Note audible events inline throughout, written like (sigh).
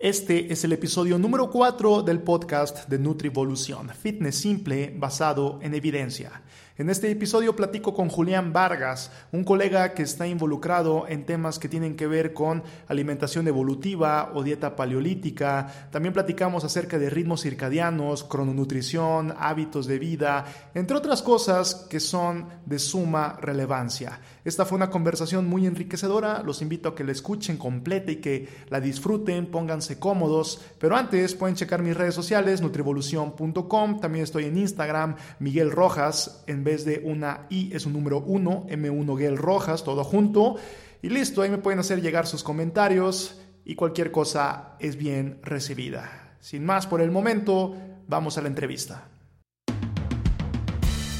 Este es el episodio número 4 del podcast de Nutrivolución, fitness simple basado en evidencia. En este episodio platico con Julián Vargas, un colega que está involucrado en temas que tienen que ver con alimentación evolutiva o dieta paleolítica. También platicamos acerca de ritmos circadianos, crononutrición, hábitos de vida, entre otras cosas que son de suma relevancia. Esta fue una conversación muy enriquecedora, los invito a que la escuchen completa y que la disfruten, pónganse cómodos, pero antes pueden checar mis redes sociales, nutrivolución.com, también estoy en Instagram, Miguel Rojas, en vez de una I es un número 1, M1 Miguel Rojas, todo junto, y listo, ahí me pueden hacer llegar sus comentarios y cualquier cosa es bien recibida. Sin más por el momento, vamos a la entrevista.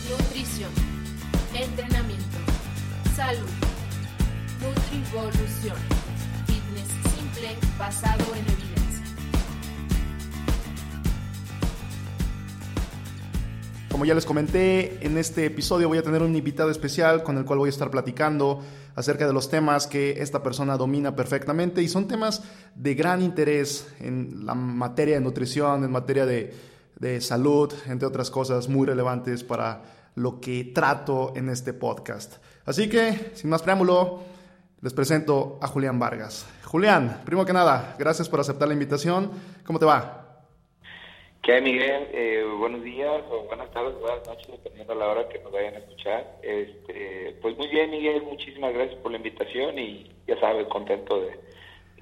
Nutrición, entrenamiento, salud, nutrivolución, fitness simple basado en Como ya les comenté, en este episodio voy a tener un invitado especial con el cual voy a estar platicando acerca de los temas que esta persona domina perfectamente y son temas de gran interés en la materia de nutrición, en materia de, de salud, entre otras cosas muy relevantes para lo que trato en este podcast. Así que, sin más preámbulo, les presento a Julián Vargas. Julián, primero que nada, gracias por aceptar la invitación. ¿Cómo te va? ¿Qué hay, Miguel? Eh, buenos días o buenas tardes, buenas noches, dependiendo a la hora que nos vayan a escuchar. Este, pues muy bien, Miguel, muchísimas gracias por la invitación y ya sabes, contento de,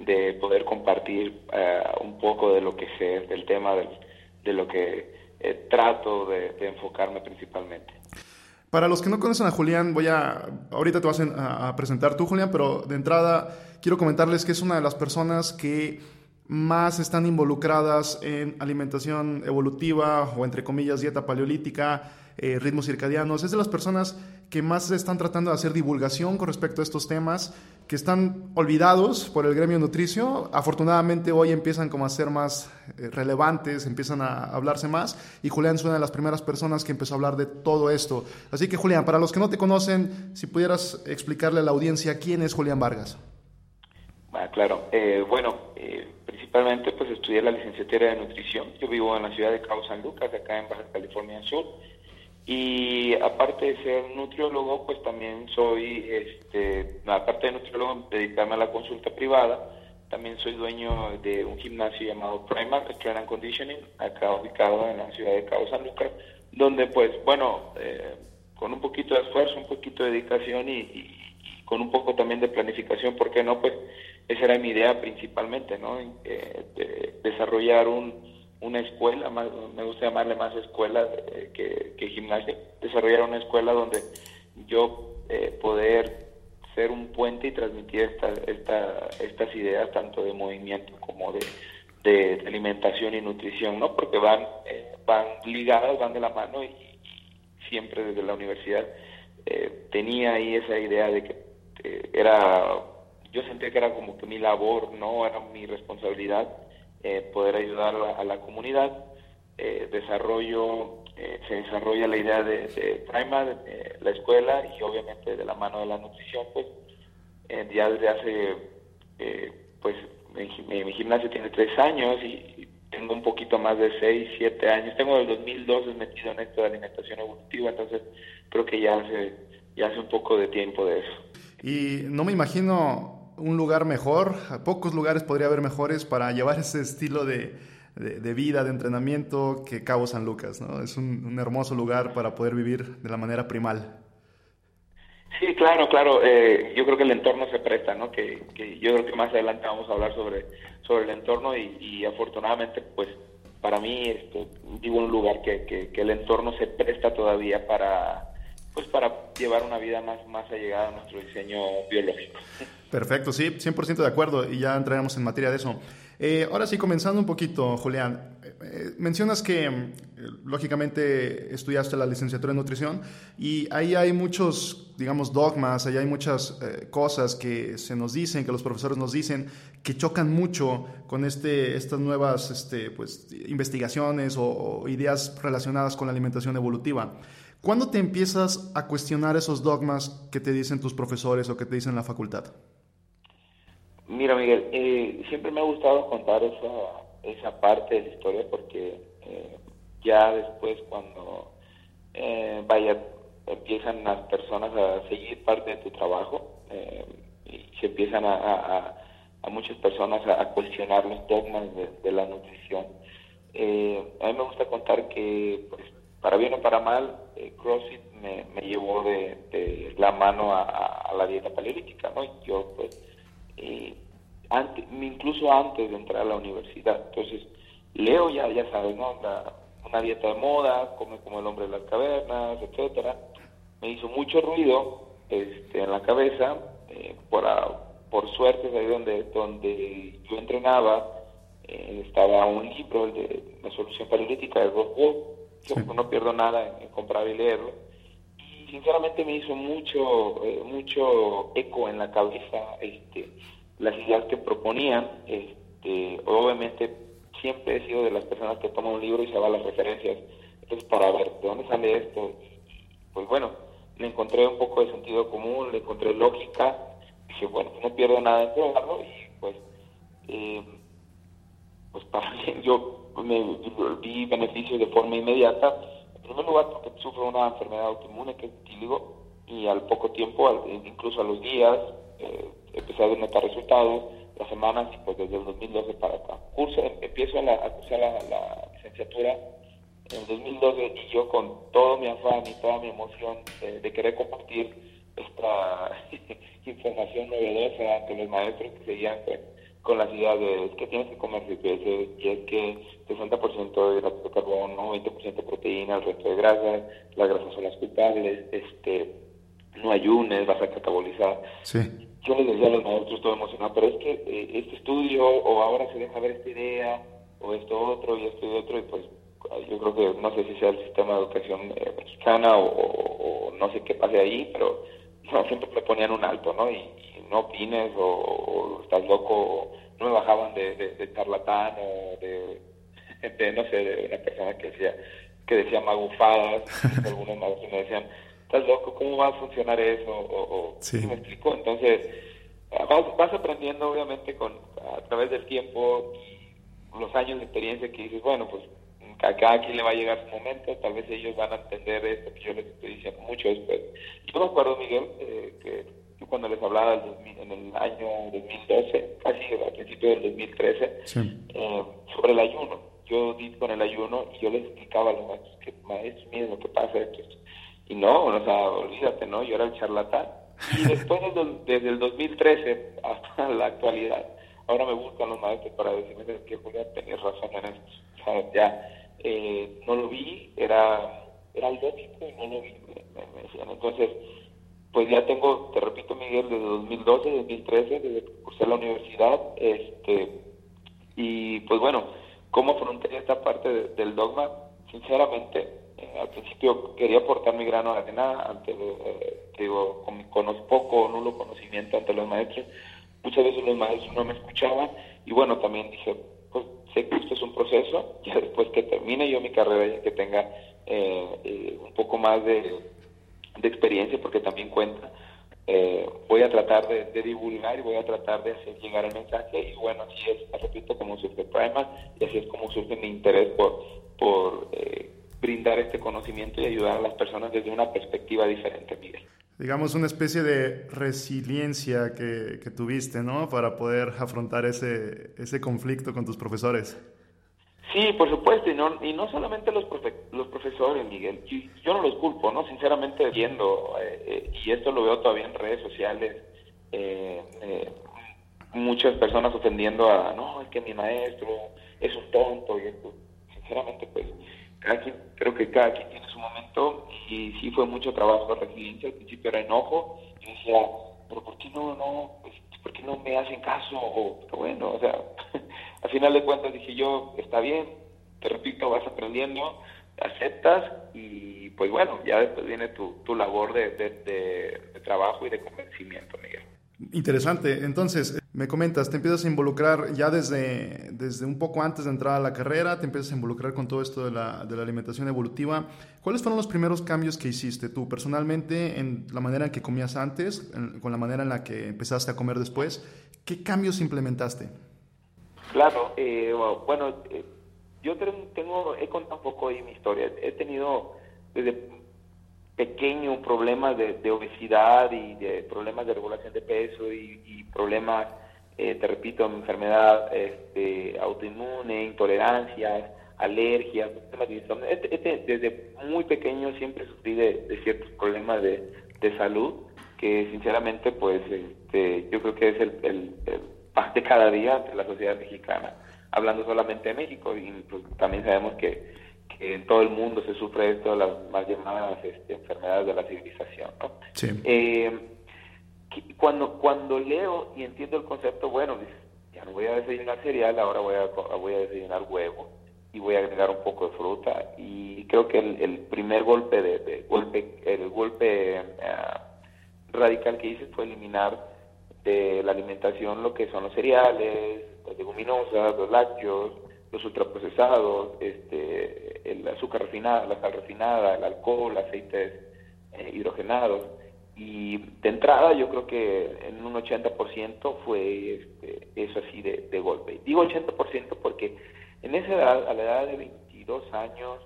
de poder compartir uh, un poco de lo que sé, del tema, de, de lo que eh, trato de, de, enfocarme principalmente. Para los que no conocen a Julián, voy a, ahorita te vas a, a presentar tú, Julián, pero de entrada quiero comentarles que es una de las personas que más están involucradas en alimentación evolutiva o entre comillas dieta paleolítica, eh, ritmos circadianos. Es de las personas que más están tratando de hacer divulgación con respecto a estos temas, que están olvidados por el gremio nutricio. Afortunadamente hoy empiezan como a ser más eh, relevantes, empiezan a hablarse más y Julián es una de las primeras personas que empezó a hablar de todo esto. Así que Julián, para los que no te conocen, si pudieras explicarle a la audiencia quién es Julián Vargas. Ah, claro, eh, bueno, principalmente pues estudié la licenciatura de nutrición. Yo vivo en la ciudad de Cabo San Lucas, acá en Baja California Sur. Y aparte de ser nutriólogo, pues también soy, este, aparte de nutriólogo, dedicarme a la consulta privada, también soy dueño de un gimnasio llamado Primark Strength and Conditioning, acá ubicado en la ciudad de Cabo San Lucas, donde pues, bueno, eh, con un poquito de esfuerzo, un poquito de dedicación y, y, y, con un poco también de planificación, ¿por qué no? Pues esa era mi idea principalmente, ¿no? Eh, de desarrollar un una escuela, más, me gusta llamarle más escuela eh, que, que, gimnasio, desarrollar una escuela donde yo eh, poder ser un puente y transmitir esta, esta, estas ideas tanto de movimiento como de, de, alimentación y nutrición, ¿no? Porque van, eh, van ligadas, van de la mano y, siempre desde la universidad tenía ahí esa idea de que era, yo sentía que era como que mi labor, ¿no? Era mi responsabilidad eh, poder ayudar a la, comunidad. Eh, desarrollo, eh, se desarrolla la idea de, Prima, la escuela y obviamente de la mano de la nutrición, pues ya desde hace, pues mi, mi, gimnasio tiene tres años y, tengo un poquito más de seis, siete años. Tengo del 2012 metido en esto de alimentación evolutiva, entonces creo que ya hace, ya hace un poco de tiempo de eso. Y no me imagino un lugar mejor, pocos lugares podría haber mejores para llevar ese estilo de, de, vida, de entrenamiento que Cabo San Lucas, ¿no? Es un, un, hermoso lugar para poder vivir de la manera primal. Sí, claro, claro. Eh, yo creo que el entorno se presta, ¿no? Que, que, yo creo que más adelante vamos a hablar sobre, sobre el entorno y, afortunadamente, pues, para mí, esto, vivo en un lugar que, que, que el entorno se presta todavía para, pues para llevar una vida más, más allegada a nuestro diseño biológico. Perfecto, sí, 100% de acuerdo y ya entraremos en materia de eso. Eh, ahora sí, comenzando un poquito, Julián, eh, mencionas que eh, lógicamente estudiaste la licenciatura en nutrición y ahí hay muchos, digamos, dogmas, ahí hay muchas eh, cosas que se nos dicen, que los profesores nos dicen, que chocan mucho con este, estas nuevas este, pues, investigaciones o ideas relacionadas con la alimentación evolutiva. ¿Cuándo te empiezas a cuestionar esos dogmas que te dicen tus profesores o que te dicen la facultad? Mira, Miguel, eh, siempre me ha gustado contar esa, esa parte de la historia porque eh, ya después cuando eh, vaya empiezan las personas a seguir parte de tu trabajo y se empiezan a, a, muchas personas a, cuestionar los dogmas de, la nutrición. a mí me gusta contar que, pues, para bien o para mal, CrossFit me, llevó de, la mano a, la dieta paleolítica, ¿no? Yo, pues, eh, incluso antes de entrar a la universidad. Entonces, leo ya, ya sabes, ¿no? una dieta de moda, come como el hombre de las cavernas, etcétera. Me hizo mucho ruido este, en la cabeza, eh, por, por suerte, ahí donde, donde yo entrenaba, eh, estaba un libro, de la solución paleolítica de Rob Yo no pierdo nada en, comprar y leerlo. Y sinceramente me hizo mucho, eh, mucho eco en la cabeza este, las ideas que proponían. Este, obviamente siempre he sido de las personas que toman un libro y se va a las referencias. Entonces, para ver de dónde sale esto, pues bueno, le encontré un poco de sentido común, le encontré lógica. Dije, bueno, no pierdo nada en probarlo y pues, eh, pues para (laughs) mí, yo me vi beneficios de forma inmediata. En primer lugar, porque sufro una enfermedad autoinmune que es tíligo y al poco tiempo, incluso a los días, eh, empecé a notar resultados, las semanas, pues desde el 2012 para acá. Curso, empiezo a, la, a cursar la, licenciatura en el 2012 y yo con todo mi afán y toda mi emoción eh, de querer compartir esta (laughs) información novedosa ante los maestros que seguían con, las ideas de que tienes que comer veces y es que 60% de hidratos de carbono, 20% de proteína, el resto de grasas, las grasas son las culpables, este, no ayunes, vas a catabolizar. Sí yo les decía a los maestros todo emocionado, pero es que eh, este estudio o ahora se deja ver esta idea o esto otro y esto y otro y pues yo creo que no sé si sea el sistema de educación eh, mexicana o, no sé qué pase ahí, pero no, siempre me ponían un alto, ¿no? Y, no opines o, estás loco, no me bajaban de, de, charlatán o de, no sé, de una persona que decía que decía magufadas, (laughs) algunos me decían, estás loco, ¿cómo va a funcionar eso? O, sí. ¿Me explico? Entonces, vas, vas aprendiendo obviamente con a través del tiempo y los años de experiencia que dices, bueno, pues a cada quien le va a llegar su momento, tal vez ellos van a entender esto que yo les estoy diciendo mucho después. Yo me acuerdo, Miguel, eh, que yo cuando les hablaba en el año 2012, casi al principio del 2013, eh, sobre el ayuno. Yo di con el ayuno y yo les explicaba a los maestros que, maestros, miren lo que pasa, esto, y no, o sea, olvídate, ¿no? Yo era el charlatán. Y después, desde, el 2013 hasta la actualidad, ahora me buscan los maestros para decirme que Julián tener razón en esto. O sea, ya eh, no lo vi, era, era lógico y no lo vi, me, decían. Entonces, pues ya tengo, te repito, Miguel, desde 2012, 2013, desde que cursé la universidad, este, y pues bueno, ¿cómo afronté esta parte del dogma? Sinceramente, eh, al principio quería aportar mi grano de arena ante, eh, digo, con, poco o nulo conocimiento ante los maestros. Muchas veces los maestros no me escuchaban y bueno, también dije, pues sé que esto es un proceso, (laughs) ya después que termine yo mi carrera, ya que tenga eh, un poco más de, experiencia, porque también cuenta, voy a tratar de, divulgar y voy a tratar de hacer llegar el mensaje y bueno, así es, repito, como surge Prima y así es como surge mi interés por, por brindar este conocimiento y ayudar a las personas desde una perspectiva diferente, Miguel. Digamos, una especie de resiliencia que, que tuviste, ¿no? Para poder afrontar ese, ese conflicto con tus profesores. Sí, por supuesto, y no, y no solamente los, los profesores, Miguel. Yo, no los culpo, ¿no? Sinceramente, viendo, eh, eh, y esto lo veo todavía en redes sociales, eh, muchas personas ofendiendo a, no, es que mi maestro es un tonto, y esto, sinceramente, pues creo que cada quien tiene su momento y sí fue mucho trabajo de resiliencia, al principio era enojo, y decía, pero ¿por qué no, no, pues, ¿por qué no me hacen caso? O, bueno, o sea, (laughs) al final de cuentas dije yo, está bien, te repito, vas aprendiendo, aceptas y pues bueno, ya después viene tu, tu labor de, de, trabajo y de convencimiento, Miguel. Interesante. Entonces, Me comentas, te empiezas a involucrar ya desde, desde un poco antes de entrar a la carrera, te empiezas a involucrar con todo esto de la, de la alimentación evolutiva. ¿Cuáles fueron los primeros cambios que hiciste tú personalmente en la manera en que comías antes, con la manera en la que empezaste a comer después? ¿Qué cambios implementaste? Claro, eh, bueno, eh, yo tengo, he contado un poco ahí mi historia. He tenido desde pequeño problemas de, obesidad y de problemas de regulación de peso y, problemas, eh, te repito, enfermedad este, autoinmune, intolerancias, alergias, desde muy pequeño siempre sufrí de, ciertos problemas de, salud que sinceramente pues este, yo creo que es el, el, de cada día de la sociedad mexicana, hablando solamente de México y pues, también sabemos que en todo el mundo se sufre esto de las más llamadas este, enfermedades de la civilización. Eh, cuando, cuando leo y entiendo el concepto, bueno, ya no voy a desayunar cereal, ahora voy a, voy a desayunar huevo y voy a agregar un poco de fruta y creo que el, primer golpe de, golpe el golpe eh, radical que hice fue eliminar de la alimentación lo que son los cereales, las leguminosas, los lácteos, los ultraprocesados, este, el azúcar refinada, la sal refinada, el alcohol, aceites eh, hidrogenados. Y de entrada yo creo que en un 80% fue este, eso así de, golpe. Digo 80% porque en esa edad, a la edad de 22 años,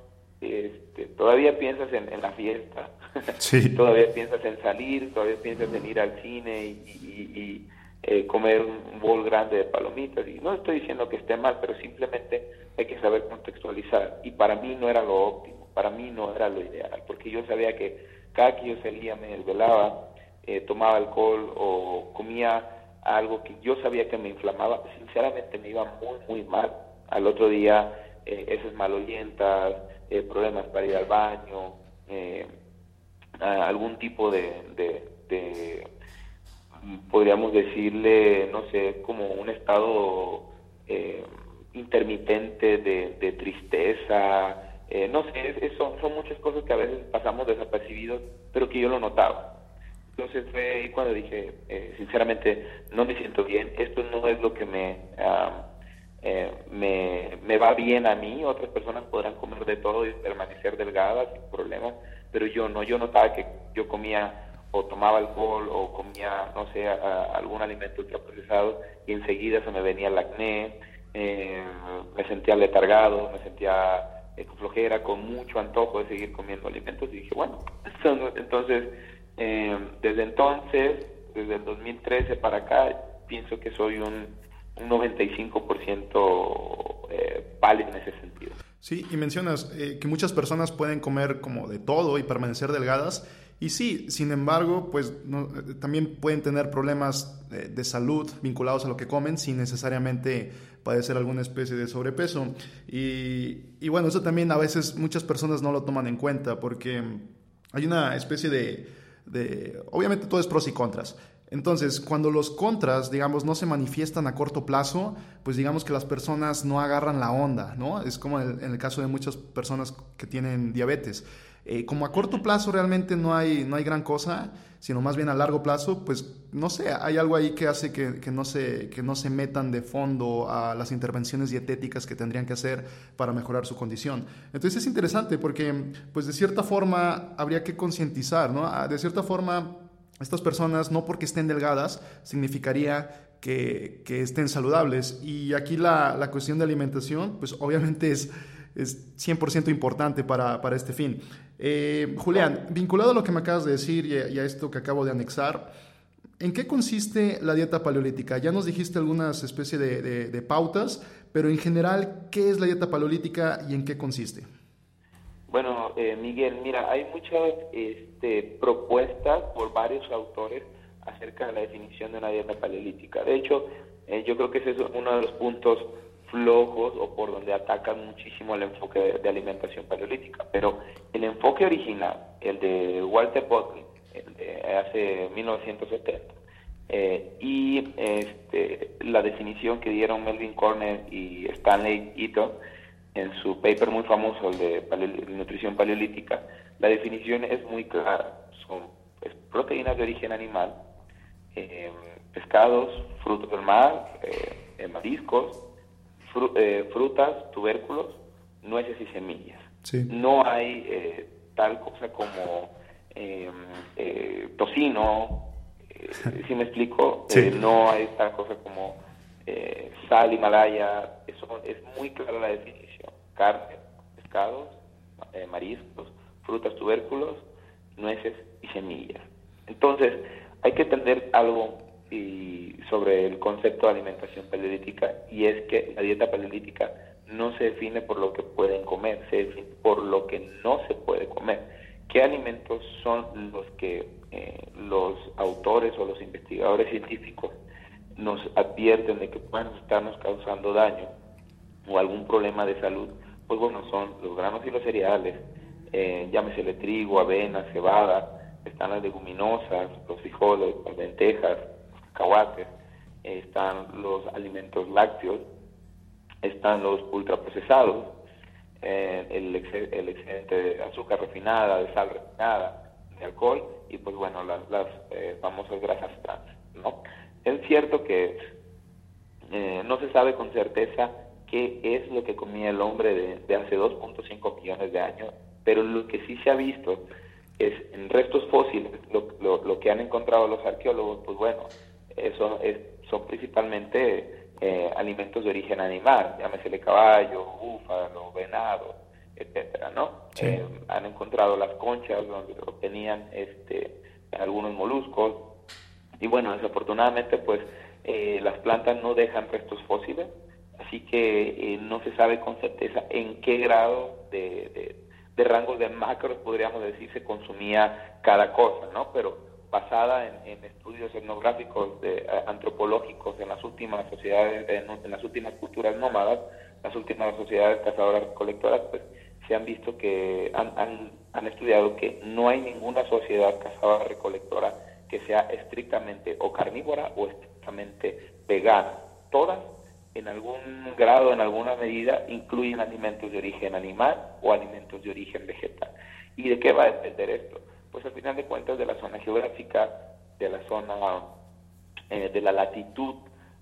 este, todavía piensas en, la fiesta, (laughs) todavía piensas en salir, todavía piensas en ir al cine y eh, comer un bol grande de palomitas. Y no estoy diciendo que esté mal, pero simplemente hay que saber contextualizar. Y para mí no era lo óptimo, para mí no era lo ideal, porque yo sabía que cada que yo salía me desvelaba, eh, tomaba alcohol o comía algo que yo sabía que me inflamaba, sinceramente me iba muy, muy mal. Al otro día, eh, esas malolientas, eh, problemas para ir al baño, algún tipo de, de podríamos decirle, no sé, como un estado eh, intermitente de, tristeza, eh, no sé, son, son muchas cosas que a veces pasamos desapercibidos, pero que yo lo notaba. Entonces fue ahí cuando dije, eh, sinceramente, no me siento bien, esto no es lo que me, me, me va bien a mí, otras personas podrán comer de todo y permanecer delgadas sin problemas, pero yo no, yo notaba que yo comía o tomaba alcohol o comía, no sé, algún alimento ultraprocesado y enseguida se me venía el acné, eh, me sentía letargado, me sentía eh, flojera, con mucho antojo de seguir comiendo alimentos y dije, bueno, entonces, eh, desde entonces, desde el 2013 para acá, pienso que soy un, un 95% eh, pálido en ese sentido. Sí, y mencionas que muchas personas pueden comer como de todo y permanecer delgadas. Y sí, sin embargo, pues eh, también pueden tener problemas de, salud vinculados a lo que comen sin necesariamente padecer alguna especie de sobrepeso. Y, bueno, eso también a veces muchas personas no lo toman en cuenta porque hay una especie de, de obviamente todo es pros y contras. Entonces, cuando los contras, digamos, no se manifiestan a corto plazo, pues digamos que las personas no agarran la onda, ¿no? Es como en el caso de muchas personas que tienen diabetes. Eh, como a corto plazo realmente no hay, no hay gran cosa, sino más bien a largo plazo, pues no sé, hay algo ahí que hace que, no se, que no se metan de fondo a las intervenciones dietéticas que tendrían que hacer para mejorar su condición. Entonces es interesante porque, pues de cierta forma, habría que concientizar, ¿no? Ah, de cierta forma, estas personas, no porque estén delgadas, significaría que, estén saludables. Y aquí la, cuestión de alimentación, pues obviamente es es 100% importante para, para, este fin. Eh, Julián, vinculado a lo que me acabas de decir y a, esto que acabo de anexar, ¿en qué consiste la dieta paleolítica? Ya nos dijiste algunas especies de, pautas, pero en general, ¿qué es la dieta paleolítica y en qué consiste? Bueno, eh, Miguel, mira, hay muchas este, propuestas por varios autores acerca de la definición de una dieta paleolítica. De hecho, eh, yo creo que ese es uno de los puntos flojos o por donde atacan muchísimo el enfoque de, alimentación paleolítica. Pero el enfoque original, el de Walter Bodley, hace 1970, eh, y este, la definición que dieron Melvin Corner y Stanley Eaton en su paper muy famoso, el de nutrición paleolítica, la definición es muy clara. Son proteínas de origen animal, eh, pescados, frutos del mar, eh, mariscos, frutas, tubérculos, nueces y semillas. No hay tal cosa como em, tocino, si me explico, no hay tal cosa como sal, Himalaya, eso es muy clara la definición. Carne, pescados, mariscos, frutas, tubérculos, nueces y semillas. Entonces, hay que entender algo sobre el concepto de alimentación paleolítica y es que la dieta paleolítica no se define por lo que pueden comer, se define por lo que no se puede comer. ¿Qué alimentos son los que eh, los autores o los investigadores científicos nos advierten de que pueden estarnos causando daño o algún problema de salud? Pues bueno, son los granos y los cereales, eh, llámesele trigo, avena, cebada, están las leguminosas, los frijoles, las lentejas, los cacahuates, están los alimentos lácteos, están los ultraprocesados, eh, el, excedente de azúcar refinada, de sal refinada, de alcohol y pues bueno, las, las eh, famosas grasas trans, ¿no? Es cierto que eh, no se sabe con certeza qué es lo que comía el hombre de, de hace 2.5 millones de años pero lo que sí se ha visto es en restos fósiles, lo, que han encontrado los arqueólogos, pues bueno, eso es, son principalmente eh, alimentos de origen animal, llámesele caballo, búfalo, venado, etcétera, ¿no? Eh, han encontrado las conchas donde obtenían este, algunos moluscos y bueno, desafortunadamente pues eh, las plantas no dejan restos fósiles, así que no se sabe con certeza en qué grado de de rangos de macros, podríamos decir, se consumía cada cosa, ¿no? Pero basada en, estudios etnográficos, de, eh, antropológicos en las últimas sociedades, en, las últimas culturas nómadas, las últimas sociedades cazadoras-colectoras, pues se han visto que han, han, estudiado que no hay ninguna sociedad cazadora-recolectora que sea estrictamente o carnívora o estrictamente vegana. Todas en algún grado, en alguna medida, incluyen alimentos de origen animal o alimentos de origen vegetal. ¿Y de qué va a depender esto? Pues al final de cuentas de la zona geográfica, de la zona, eh, de la latitud,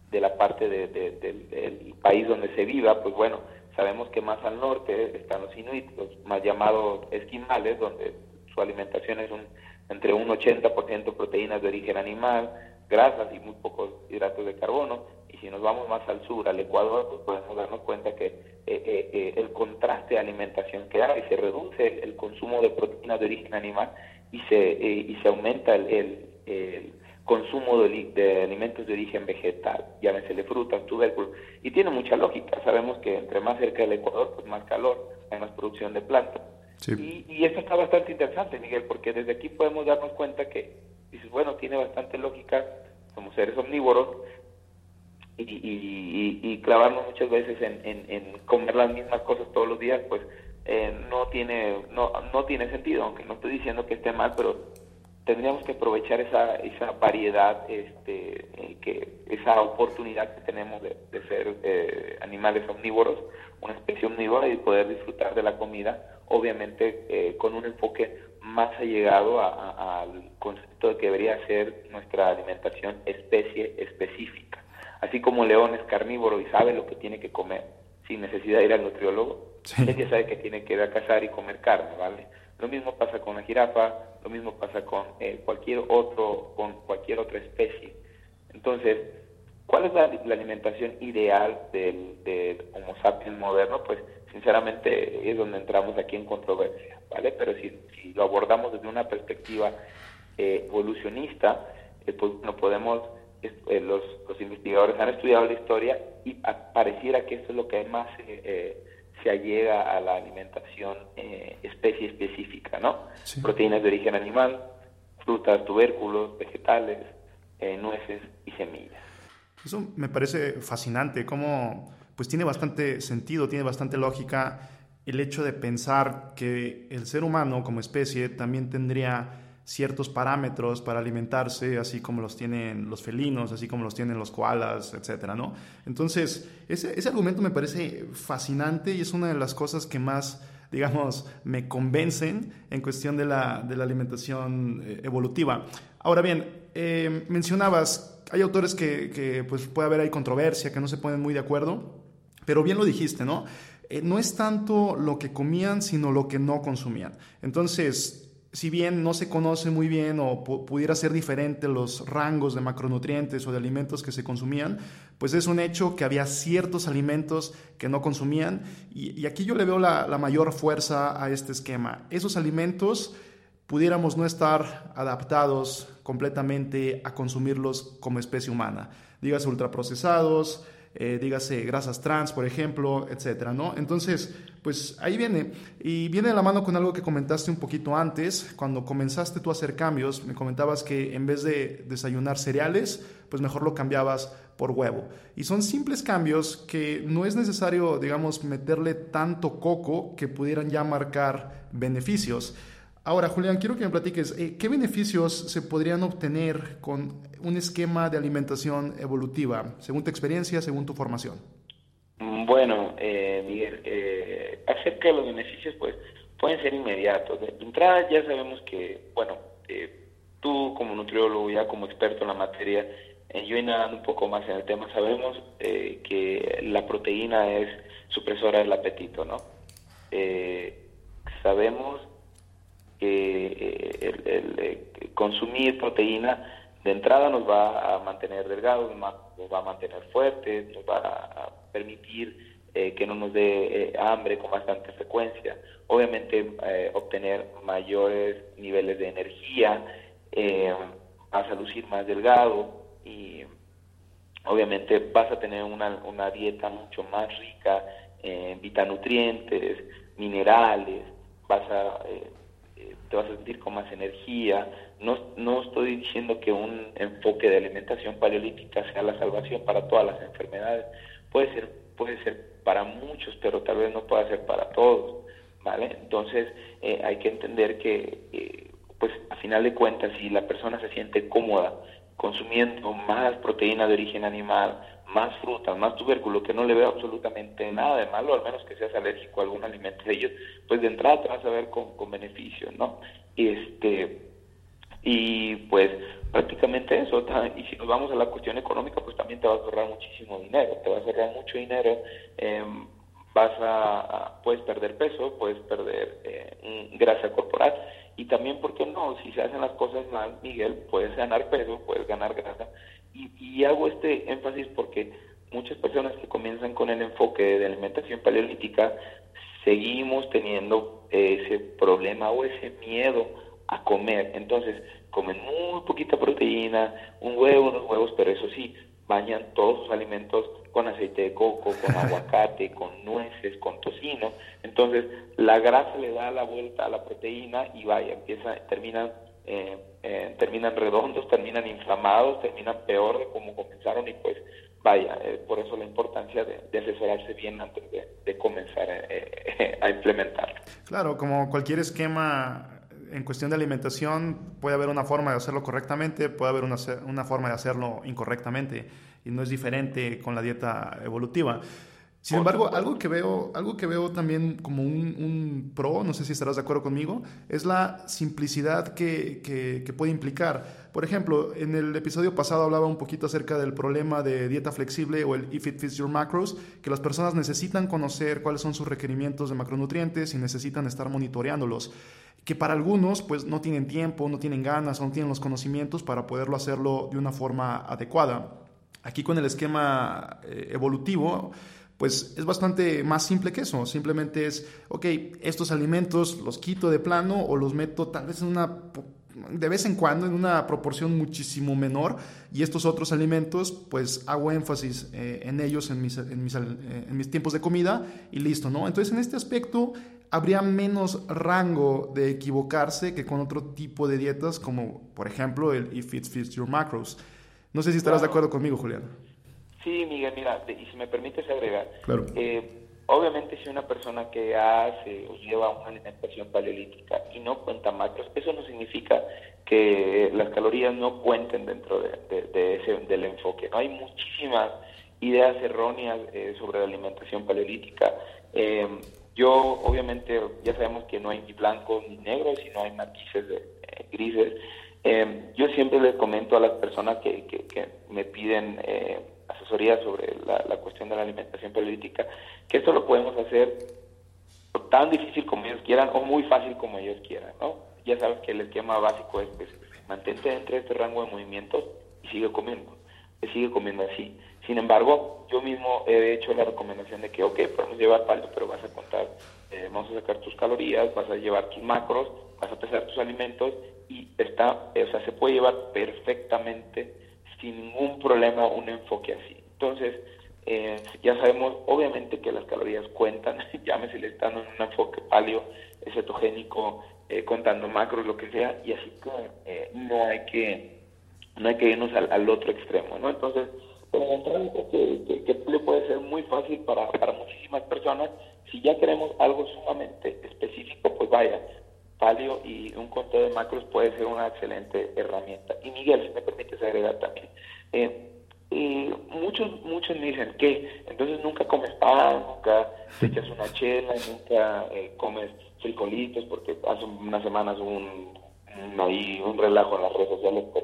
de la parte del país donde se viva, pues bueno, sabemos que más al norte están los inuit, los más llamados esquimales, donde su alimentación es un, entre un 80% proteínas de origen animal, grasas y muy pocos hidratos de carbono, si nos vamos más al sur, al Ecuador, pues podemos darnos cuenta que eh, eh, eh, el contraste de alimentación que hay, se reduce el consumo de proteínas de origen animal y se, y se aumenta el, el, consumo de, alimentos de origen vegetal, llámesele frutas, tubérculos, y tiene mucha lógica. Sabemos que entre más cerca del Ecuador, pues más calor, hay más producción de plantas. Y, y esto está bastante interesante, Miguel, porque desde aquí podemos darnos cuenta que, dices, bueno, tiene bastante lógica, somos seres omnívoros, y, clavarnos muchas veces en, comer las mismas cosas todos los días, pues eh, no tiene no, no tiene sentido, aunque no estoy diciendo que esté mal, pero tendríamos que aprovechar esa, esa variedad, este, eh, que esa oportunidad que tenemos de, ser eh, animales omnívoros, una especie omnívora y poder disfrutar de la comida, obviamente con un enfoque más allegado al concepto de que debería ser nuestra alimentación especie específica. Así como león es carnívoro y sabe lo que tiene que comer sin necesidad de ir al nutriólogo, él ya sabe que tiene que ir a cazar y comer carne, ¿vale? Lo mismo pasa con la jirafa, lo mismo pasa con eh, cualquier otro, con cualquier otra especie. Entonces, ¿cuál es la, alimentación ideal del, Homo sapiens moderno? Pues, sinceramente, es donde entramos aquí en controversia, ¿vale? Pero si, lo abordamos desde una perspectiva eh, evolucionista, eh, pues no podemos los, los, investigadores han estudiado la historia y pareciera que esto es lo que más eh, se allega a la alimentación eh, especie específica, ¿no? Proteínas de origen animal, frutas, tubérculos, vegetales, nueces y semillas. Eso me parece fascinante, como pues tiene bastante sentido, tiene bastante lógica el hecho de pensar que el ser humano como especie también tendría ciertos parámetros para alimentarse, así como los tienen los felinos, así como los tienen los koalas, etcétera, ¿no? Entonces, ese, ese argumento me parece fascinante y es una de las cosas que más, digamos, me convencen en cuestión de la, de la alimentación eh, evolutiva. Ahora bien, eh, mencionabas hay autores que, que, pues puede haber ahí controversia, que no se ponen muy de acuerdo, pero bien lo dijiste, ¿no? Eh, no es tanto lo que comían, sino lo que no consumían. Entonces, si bien no se conoce muy bien o pudiera ser diferente los rangos de macronutrientes o de alimentos que se consumían, pues es un hecho que había ciertos alimentos que no consumían y, aquí yo le veo la, mayor fuerza a este esquema. Esos alimentos pudiéramos no estar adaptados completamente a consumirlos como especie humana, dígase ultraprocesados, eh, dígase grasas trans, por ejemplo, etcétera, ¿no? Entonces, pues ahí viene. Y viene de la mano con algo que comentaste un poquito antes, cuando comenzaste tú a hacer cambios, me comentabas que en vez de desayunar cereales, pues mejor lo cambiabas por huevo. Y son simples cambios que no es necesario, digamos, meterle tanto coco que pudieran ya marcar beneficios. Ahora, Julián, quiero que me platiques, eh, ¿qué beneficios se podrían obtener con un esquema de alimentación evolutiva, según tu experiencia, según tu formación? Bueno, eh, Miguel, eh, acerca de los beneficios, pues pueden ser inmediatos. De entrada ya sabemos que, bueno, eh, tú como nutriólogo, ya como experto en la materia, yo indagando un poco más en el tema, sabemos que la proteína es supresora del apetito, ¿no? sabemos que eh, el, eh, consumir proteína de entrada nos va a mantener delgados, nos va a mantener fuertes, nos va a permitir eh, que no nos dé hambre con bastante frecuencia. Obviamente obtener mayores niveles de energía, vas a lucir más delgado y obviamente vas a tener una, una dieta mucho más rica en vitanutrientes, minerales, vas a te vas a sentir con más energía. No, no estoy diciendo que un enfoque de alimentación paleolítica sea la salvación para todas las enfermedades. Puede ser, puede ser para muchos, pero tal vez no pueda ser para todos, ¿vale? Entonces eh, hay que entender que, eh, pues a final de cuentas, si la persona se siente cómoda consumiendo más proteína de origen animal, más frutas, más tubérculo, que no le veo absolutamente nada de malo, al menos que seas alérgico a algún alimento de ellos, pues de entrada te vas a ver con, con beneficios, ¿no? Este, y pues prácticamente eso, y si nos vamos a la cuestión económica, pues también te vas a ahorrar muchísimo dinero, te vas a ahorrar mucho dinero, em, vas a, puedes perder peso, puedes perder eh, grasa corporal, y también, ¿por qué no? Si se hacen las cosas mal, Miguel, puedes ganar peso, puedes ganar grasa, y, hago este énfasis porque muchas personas que comienzan con el enfoque de alimentación paleolítica seguimos teniendo ese problema o ese miedo a comer. Entonces, comen muy poquita proteína, un huevo, unos huevos, pero eso sí, bañan todos sus alimentos con aceite de coco, con (laughs) aguacate, con nueces, con tocino. Entonces, la grasa le da la vuelta a la proteína y vaya, empieza, terminan eh, eh, terminan redondos, terminan inflamados, terminan peor de como comenzaron y pues vaya, eh, por eso la importancia de, asesorarse bien antes de, comenzar (laughs) a implementarlo. Claro, como cualquier esquema en cuestión de alimentación, puede haber una forma de hacerlo correctamente, puede haber una, una forma de hacerlo incorrectamente y no es diferente con la dieta evolutiva. Sin embargo, algo que veo, algo que veo también como un, pro, no sé si estarás de acuerdo conmigo, es la simplicidad que, que, puede implicar. Por ejemplo, en el episodio pasado hablaba un poquito acerca del problema de dieta flexible o el If It Fits Your Macros, que las personas necesitan conocer cuáles son sus requerimientos de macronutrientes y necesitan estar monitoreándolos. Que para algunos, pues no tienen tiempo, no tienen ganas no tienen los conocimientos para poderlo hacerlo de una forma adecuada. Aquí con el esquema eh, evolutivo, pues es bastante más simple que eso. Simplemente es, ok, estos alimentos los quito de plano o los meto tal vez en una de vez en cuando en una proporción muchísimo menor y estos otros alimentos pues hago énfasis eh, en ellos en mis, en, mis, eh, en mis, tiempos de comida y listo, ¿no? Entonces en este aspecto habría menos rango de equivocarse que con otro tipo de dietas como por ejemplo el If It Fits Your Macros. No sé si estarás de acuerdo conmigo, Julián. Sí, Miguel, mira, y si me permites agregar, eh, obviamente si una persona que hace o lleva una alimentación paleolítica y no cuenta macros, eso no significa que las calorías no cuenten dentro de, ese, del enfoque. ¿no? Hay muchísimas ideas erróneas eh, sobre la alimentación paleolítica. Eh, yo, obviamente, ya sabemos que no hay ni blancos ni negros, sino hay matices de, grises. Eh, yo siempre les comento a las personas que, que, me piden eh, asesoría sobre la, la, cuestión de la alimentación política, que esto lo podemos hacer tan difícil como ellos quieran o muy fácil como ellos quieran, ¿no? Ya sabes que el esquema básico es, pues, mantente entre este rango de movimientos y sigue comiendo, sigue comiendo así. Sin embargo, yo mismo he hecho la recomendación de que, ok, podemos llevar palio, pero vas a contar, eh, vamos a sacar tus calorías, vas a llevar tus macros, vas a pesar tus alimentos y está, o sea, se puede llevar perfectamente sin ningún problema un enfoque así. Entonces, eh, ya sabemos obviamente que las calorías cuentan, (laughs) llámese le están en un enfoque paleo, cetogénico, eh, contando macros, lo que sea, y así que eh, no hay que no hay que irnos al, otro extremo, ¿no? Entonces, pero que, que, que, puede ser muy fácil para, para muchísimas personas. Si ya queremos algo sumamente específico, pues vaya, palio y un conteo de macros puede ser una excelente herramienta. Y Miguel, si me permites agregar también. Eh, muchos muchos me dicen que entonces nunca comes pan, nunca te echas una chela, nunca eh, comes frijolitos, porque hace unas semanas un, ahí, un relajo en las redes sociales por,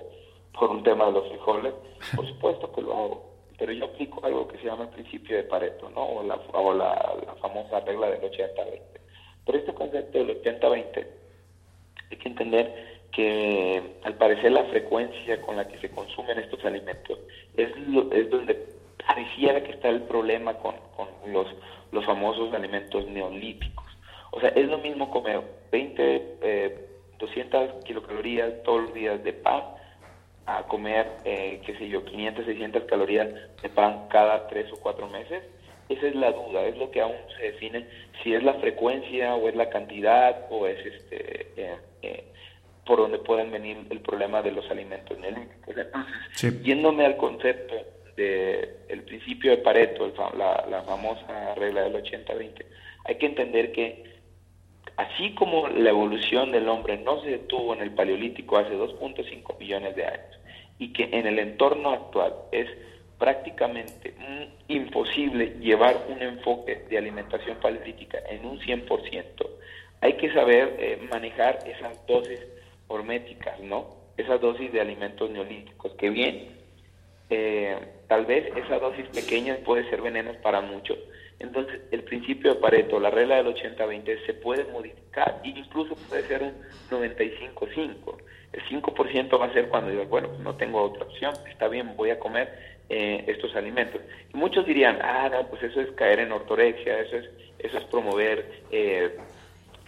por un tema de los frijoles. Por supuesto que lo hago, pero yo aplico algo que se llama el principio de Pareto, ¿no? o, la, o la, la famosa regla del 80-20. Pero este concepto del 80-20 hay que entender que al parecer la frecuencia con la que se consumen estos alimentos es, es donde pareciera que está el problema con, con los, los famosos alimentos neolíticos. O sea, es lo mismo comer 20, eh, 200 kilocalorías todos los días de pan a comer, eh, qué sé yo, 500, 600 calorías de pan cada 3 o 4 meses. Esa es la duda, es lo que aún se define si es la frecuencia o es la cantidad o es este eh, eh por donde pueden venir el problema de los alimentos neolíticos. Entonces, yéndome al concepto del el principio de Pareto, la, la famosa regla del 80-20, hay que entender que así como la evolución del hombre no se detuvo en el Paleolítico hace 2.5 millones de años y que en el entorno actual es prácticamente imposible llevar un enfoque de alimentación paleolítica en un 100%, hay que saber eh, manejar esas dosis horméticas, ¿no? Esa dosis de alimentos neolíticos, que bien, eh, tal vez esa dosis pequeña puede ser veneno para muchos. Entonces, el principio de Pareto, la regla del 80-20, se puede modificar e incluso puede ser un 95-5. El 5% va a ser cuando digas, bueno, no tengo otra opción, está bien, voy a comer eh, estos alimentos. Y muchos dirían, ah, no, pues eso es caer en ortorexia, eso es, eso es promover eh,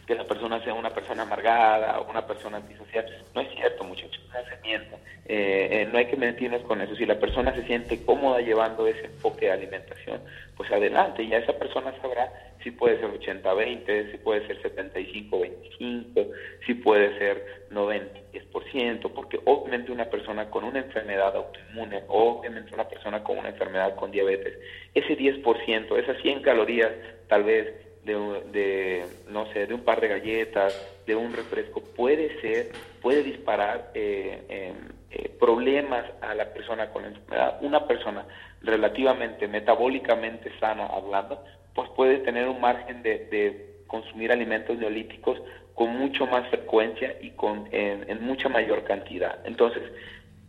que la persona sea una persona amargada o una persona antisocial. No es cierto, muchachos, no se mienta. Eh, eh, no hay que mentirnos con eso. Si la persona se siente cómoda llevando ese enfoque de alimentación, pues adelante, ya esa persona sabrá si puede ser 80-20, si puede ser 75-25, si puede ser 90-10%, porque obviamente una persona con una enfermedad autoinmune, obviamente una persona con una enfermedad con diabetes, ese 10%, esas 100 calorías tal vez de, no sé, de un par de galletas, de un refresco, puede ser, puede disparar eh, em, eh, problemas a la persona con la enfermedad. Una persona relativamente metabólicamente sana hablando, pues puede tener un margen de, consumir alimentos neolíticos con mucho más frecuencia y con en, mucha mayor cantidad. Entonces,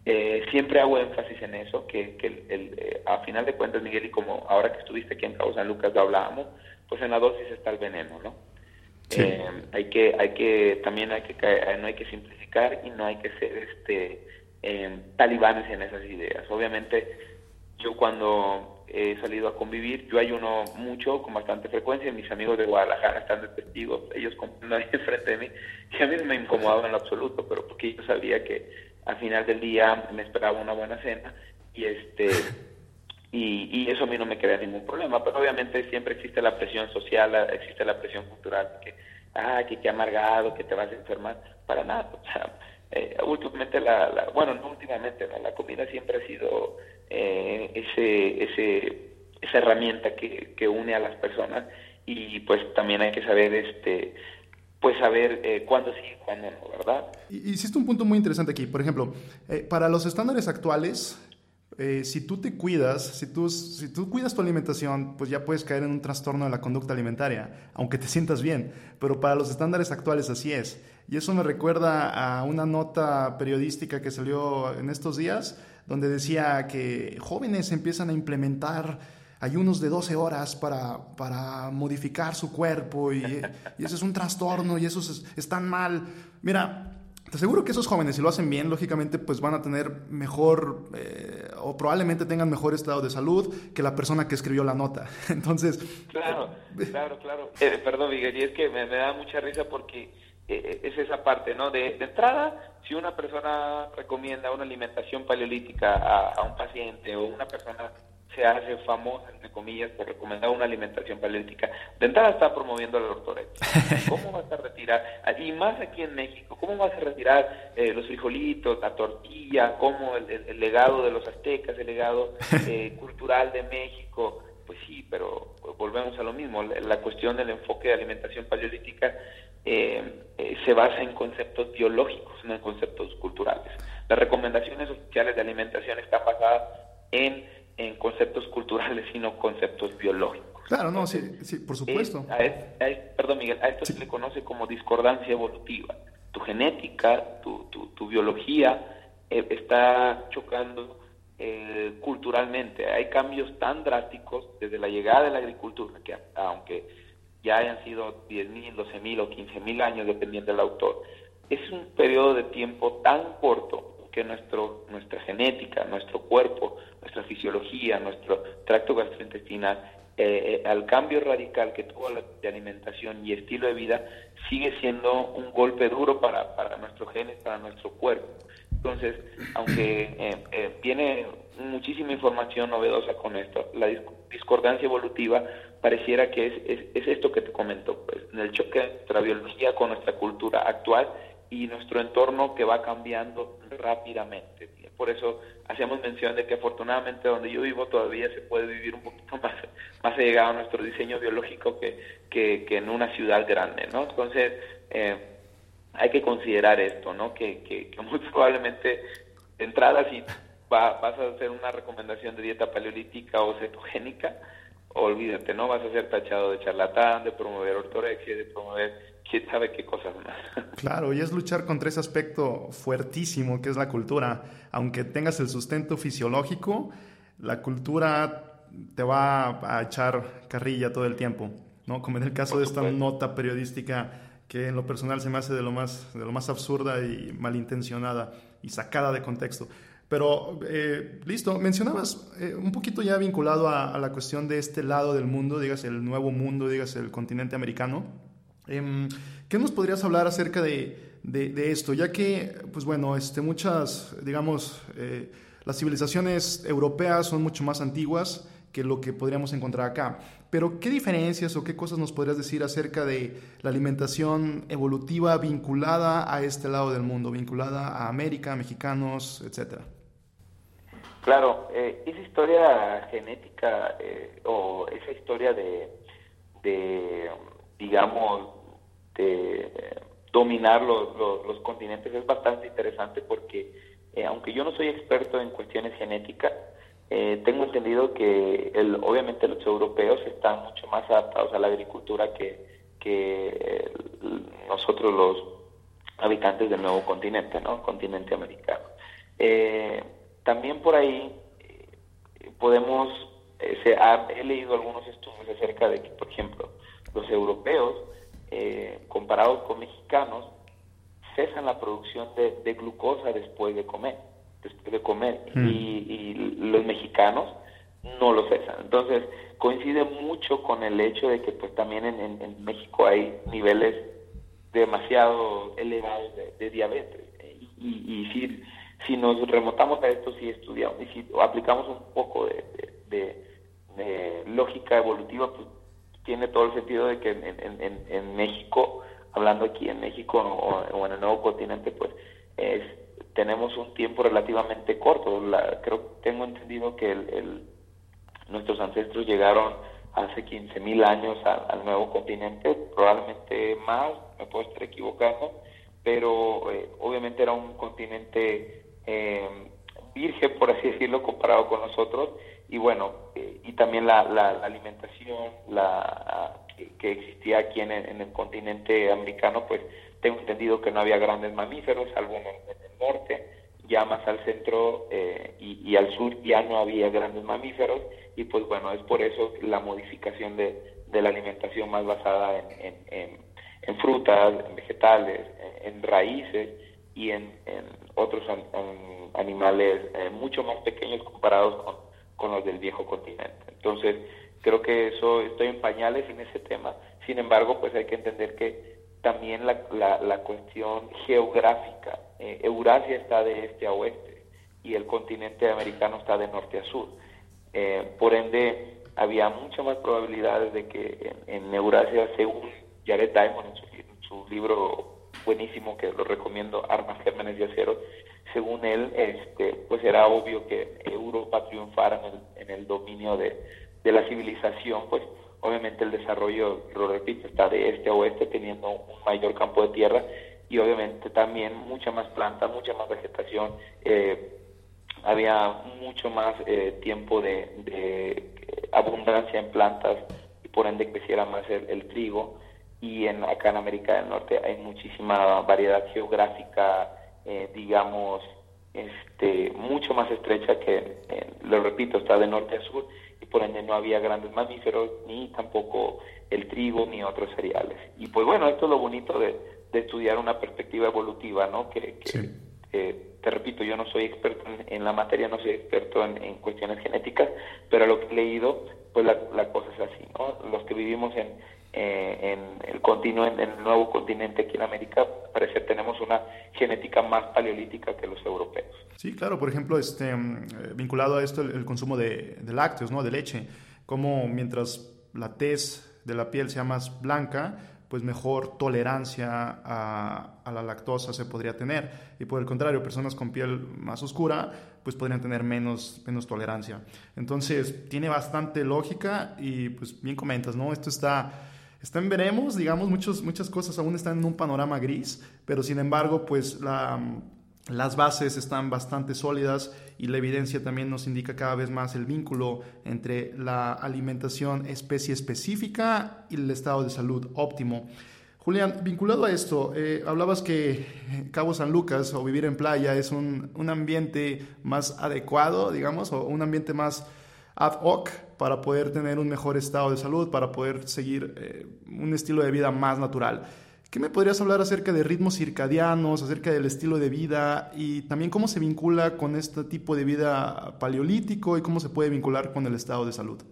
eh, siempre hago énfasis en eso, que, el, a final de cuentas, Miguel, y como ahora que estuviste aquí en Cabo San Lucas lo hablábamos, pues en la dosis está el veneno, ¿no? Eh, hay que, hay que, también hay que, no hay que simplificar y no hay que ser este eh, talibanes en esas ideas. Obviamente, yo cuando he salido a convivir, yo ayuno mucho, con bastante frecuencia, mis amigos de Guadalajara están de testigos, ellos comiendo (laughs) ahí enfrente de mí, que a mí no me incomodaba en lo absoluto, pero porque yo sabía que al final del día me esperaba una buena cena y este y, y, eso a mí no me crea ningún problema, pero obviamente siempre existe la presión social, existe la presión cultural, que, ah, que, amargado, que te vas a enfermar, para nada, o sea, eh, últimamente, la, bueno, no últimamente, la comida siempre ha sido eh, ese, ese, esa herramienta que, que une a las personas y pues también hay que saber este pues saber eh, cuándo sí y cuándo no, ¿verdad? Hiciste un punto muy interesante aquí. Por ejemplo, eh, para los estándares actuales, eh, si tú te cuidas, si tú, si tú cuidas tu alimentación, pues ya puedes caer en un trastorno de la conducta alimentaria, aunque te sientas bien. Pero para los estándares actuales así es. Y eso me recuerda a una nota periodística que salió en estos días, donde decía que jóvenes empiezan a implementar ayunos de 12 horas para, para modificar su cuerpo y, y, eso es un trastorno y eso es, es tan mal. Mira, te aseguro que esos jóvenes, si lo hacen bien, lógicamente, pues van a tener mejor eh, o probablemente tengan mejor estado de salud que la persona que escribió la nota. (laughs) Entonces. Claro, eh, claro, claro. Eh, perdón, Miguel, y es que me, da mucha risa porque es esa parte, ¿no? De, entrada, si una persona recomienda una alimentación paleolítica a, a un paciente o una persona se hace famosa, entre comillas, por recomendar una alimentación paleolítica, de entrada está promoviendo la ortorexia. (laughs) ¿Cómo vas a retirar, y más aquí en México, cómo vas a retirar eh, los frijolitos, la tortilla, cómo el, legado de los aztecas, el legado (laughs) eh, cultural de México? Pues sí, pero volvemos a lo mismo, la, cuestión del enfoque de alimentación paleolítica eh, se basa en conceptos biológicos, no en conceptos culturales. Las recomendaciones oficiales de alimentación están basadas en en conceptos culturales, sino conceptos biológicos. Claro, no, sí, sí por supuesto. perdón, Miguel, a esto se le conoce como discordancia evolutiva. Tu genética, tu, tu, biología eh, está chocando eh, culturalmente. Hay cambios tan drásticos desde la llegada de la agricultura, que aunque ya hayan sido 10.000, 12.000 o 15.000 años, dependiendo del autor, es un periodo de tiempo tan corto que nuestro, nuestra genética, nuestro cuerpo, nuestra fisiología, nuestro tracto gastrointestinal, eh, eh, al cambio radical que tuvo la de alimentación y estilo de vida, sigue siendo un golpe duro para, para nuestros genes, para nuestro cuerpo. Entonces, aunque eh, viene muchísima información novedosa con esto, la discordancia evolutiva pareciera que es, es, es esto que te comento, pues, el choque de nuestra biología con nuestra cultura actual y nuestro entorno que va cambiando rápidamente. Por eso hacemos mención de que afortunadamente donde yo vivo todavía se puede vivir un poquito (laughs) más, más llegado a nuestro diseño biológico que, que, en una ciudad grande, ¿no? Entonces, eh, hay que considerar esto, ¿no? Que, que, muy (laughs) probablemente de entrada si vas a hacer una recomendación de dieta paleolítica o cetogénica, olvídate, ¿no? Vas a ser tachado de charlatán, de promover ortorexia, de promover quién sabe qué cosas más. (laughs) Claro, y es luchar contra ese aspecto fuertísimo que es la cultura. Aunque tengas el sustento fisiológico, la cultura te va a echar carrilla todo el tiempo, ¿no? Como en el caso de esta nota periodística que en lo personal se me hace de lo más, de lo más absurda y malintencionada y sacada de contexto. Pero eh, listo, mencionabas eh, un poquito ya vinculado a, a, la cuestión de este lado del mundo, digas el nuevo mundo, digas el continente americano. Em, ¿Qué nos podrías hablar acerca de, esto? Ya que, pues bueno, este, muchas, digamos, eh, las civilizaciones europeas son mucho más antiguas que lo que podríamos encontrar acá. Pero, ¿qué diferencias o qué cosas nos podrías decir acerca de la alimentación evolutiva vinculada a este lado del mundo, vinculada a América, mexicanos, etcétera? Claro, eh, esa historia genética eh, o esa historia de digamos, de dominar los, los, continentes es bastante interesante porque eh, aunque yo no soy experto en cuestiones genéticas, eh, tengo entendido que el, obviamente los europeos están mucho más adaptados a la agricultura que, que nosotros los habitantes del nuevo continente, ¿no? Continente americano. Eh, también por ahí podemos, se he leído algunos estudios acerca de que, por ejemplo, los europeos eh, comparados con mexicanos, cesan la producción de, glucosa después de comer, después de comer, mm. y, los mexicanos no lo cesan. Entonces, coincide mucho con el hecho de que pues también en, México hay niveles demasiado elevados de, diabetes. Y, y, si, si nos remontamos a esto, si estudiamos y si aplicamos un poco de, de lógica evolutiva, pues tiene todo el sentido de que en, en, México, hablando aquí en México o, en el nuevo continente, pues es, tenemos un tiempo relativamente corto. La, creo tengo entendido que el, nuestros ancestros llegaron hace 15.000 años al nuevo continente, probablemente más, me puedo estar equivocando, pero eh, obviamente era un continente eh, virgen, por así decirlo, comparado con nosotros. Y bueno, eh, y también la, la, alimentación la, que, existía aquí en el, continente americano, pues tengo entendido que no había grandes mamíferos, salvo en el, norte, ya más al centro eh, y, al sur ya no había grandes mamíferos. Y pues bueno, es por eso la modificación de, de la alimentación más basada en, en, en, frutas, en vegetales, en, raíces y en, otros animales eh, mucho más pequeños comparados con, con los del viejo continente. Entonces, creo que eso, estoy en pañales en ese tema. Sin embargo, pues hay que entender que también la, la, cuestión geográfica, eh, Eurasia está de este a oeste y el continente americano está de norte a sur. Eh, por ende, había muchas más probabilidades de que en, Eurasia, según Jared Diamond en su, libro buenísimo que lo recomiendo, Armas, Gérmenes y Acero, según él, este, pues era obvio que Europa triunfara en el, dominio de, la civilización, pues obviamente el desarrollo, lo repito, está de este a oeste teniendo un mayor campo de tierra y obviamente también mucha más planta, mucha más vegetación, eh, había mucho más eh, tiempo de, abundancia en plantas y por ende creciera más el, trigo. Y en acá en América del Norte hay muchísima variedad geográfica eh, digamos este mucho más estrecha que lo repito está de norte a sur y por ende no había grandes mamíferos ni tampoco el trigo ni otros cereales. Y pues bueno esto es lo bonito de, estudiar una perspectiva evolutiva no que, te repito, yo no soy experto en, la materia, no soy experto en, cuestiones genéticas, pero a lo que he leído, pues la, cosa es así, ¿no? Los que vivimos en, eh, en el continente, en el nuevo continente aquí en América, parece que tenemos una genética más paleolítica que los europeos. Sí, claro, por ejemplo, este, mm, eh, vinculado a esto el, consumo de, de, lácteos, ¿no? De leche, como mientras la tez de la piel sea más blanca, pues mejor tolerancia a, la lactosa se podría tener. Y por el contrario, personas con piel más oscura, pues podrían tener menos, menos tolerancia. Entonces, tiene bastante lógica y pues bien comentas, ¿no? Esto está, está en veremos, digamos, muchos, muchas cosas aún están en un panorama gris, pero sin embargo, pues la las bases están bastante sólidas y la evidencia también nos indica cada vez más el vínculo entre la alimentación especie específica y el estado de salud óptimo. Julián, vinculado a esto, eh, hablabas que Cabo San Lucas o vivir en playa es un, ambiente más adecuado, digamos, o un ambiente más ad hoc para poder tener un mejor estado de salud, para poder seguir eh, un estilo de vida más natural. ¿Qué me podrías hablar acerca de ritmos circadianos, acerca del estilo de vida y también cómo se vincula con este tipo de vida paleolítico y cómo se puede vincular con el estado de salud?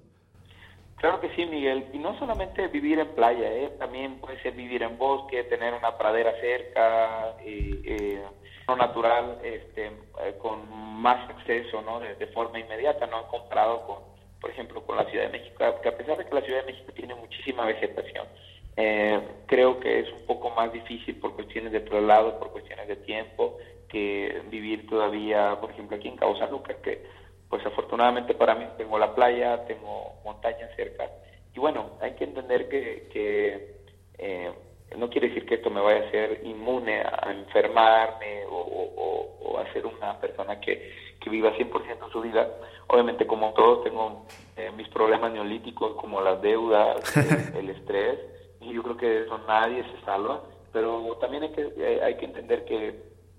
Claro que sí, Miguel. Y no solamente vivir en playa, ¿eh? también puede ser vivir en bosque, tener una pradera cerca, eh, eh, no natural, este, eh, con más acceso ¿no? De, forma inmediata, no comparado con, por ejemplo, con la Ciudad de México, que a pesar de que la Ciudad de México tiene muchísima vegetación, eh, creo que es un poco más difícil por cuestiones de traslado, por cuestiones de tiempo, que vivir todavía, por ejemplo, aquí en Cabo San Lucas, que pues afortunadamente para mí tengo la playa, tengo montañas cerca. Y bueno, hay que entender que, que eh, no quiere decir que esto me vaya a hacer inmune a enfermarme o, o, a ser una persona que, que viva 100% su vida. Obviamente, como todos, tengo eh, mis problemas neolíticos como las deudas, (laughs) el estrés y yo creo que de eso nadie se salva, pero también hay que, eh, hay que entender que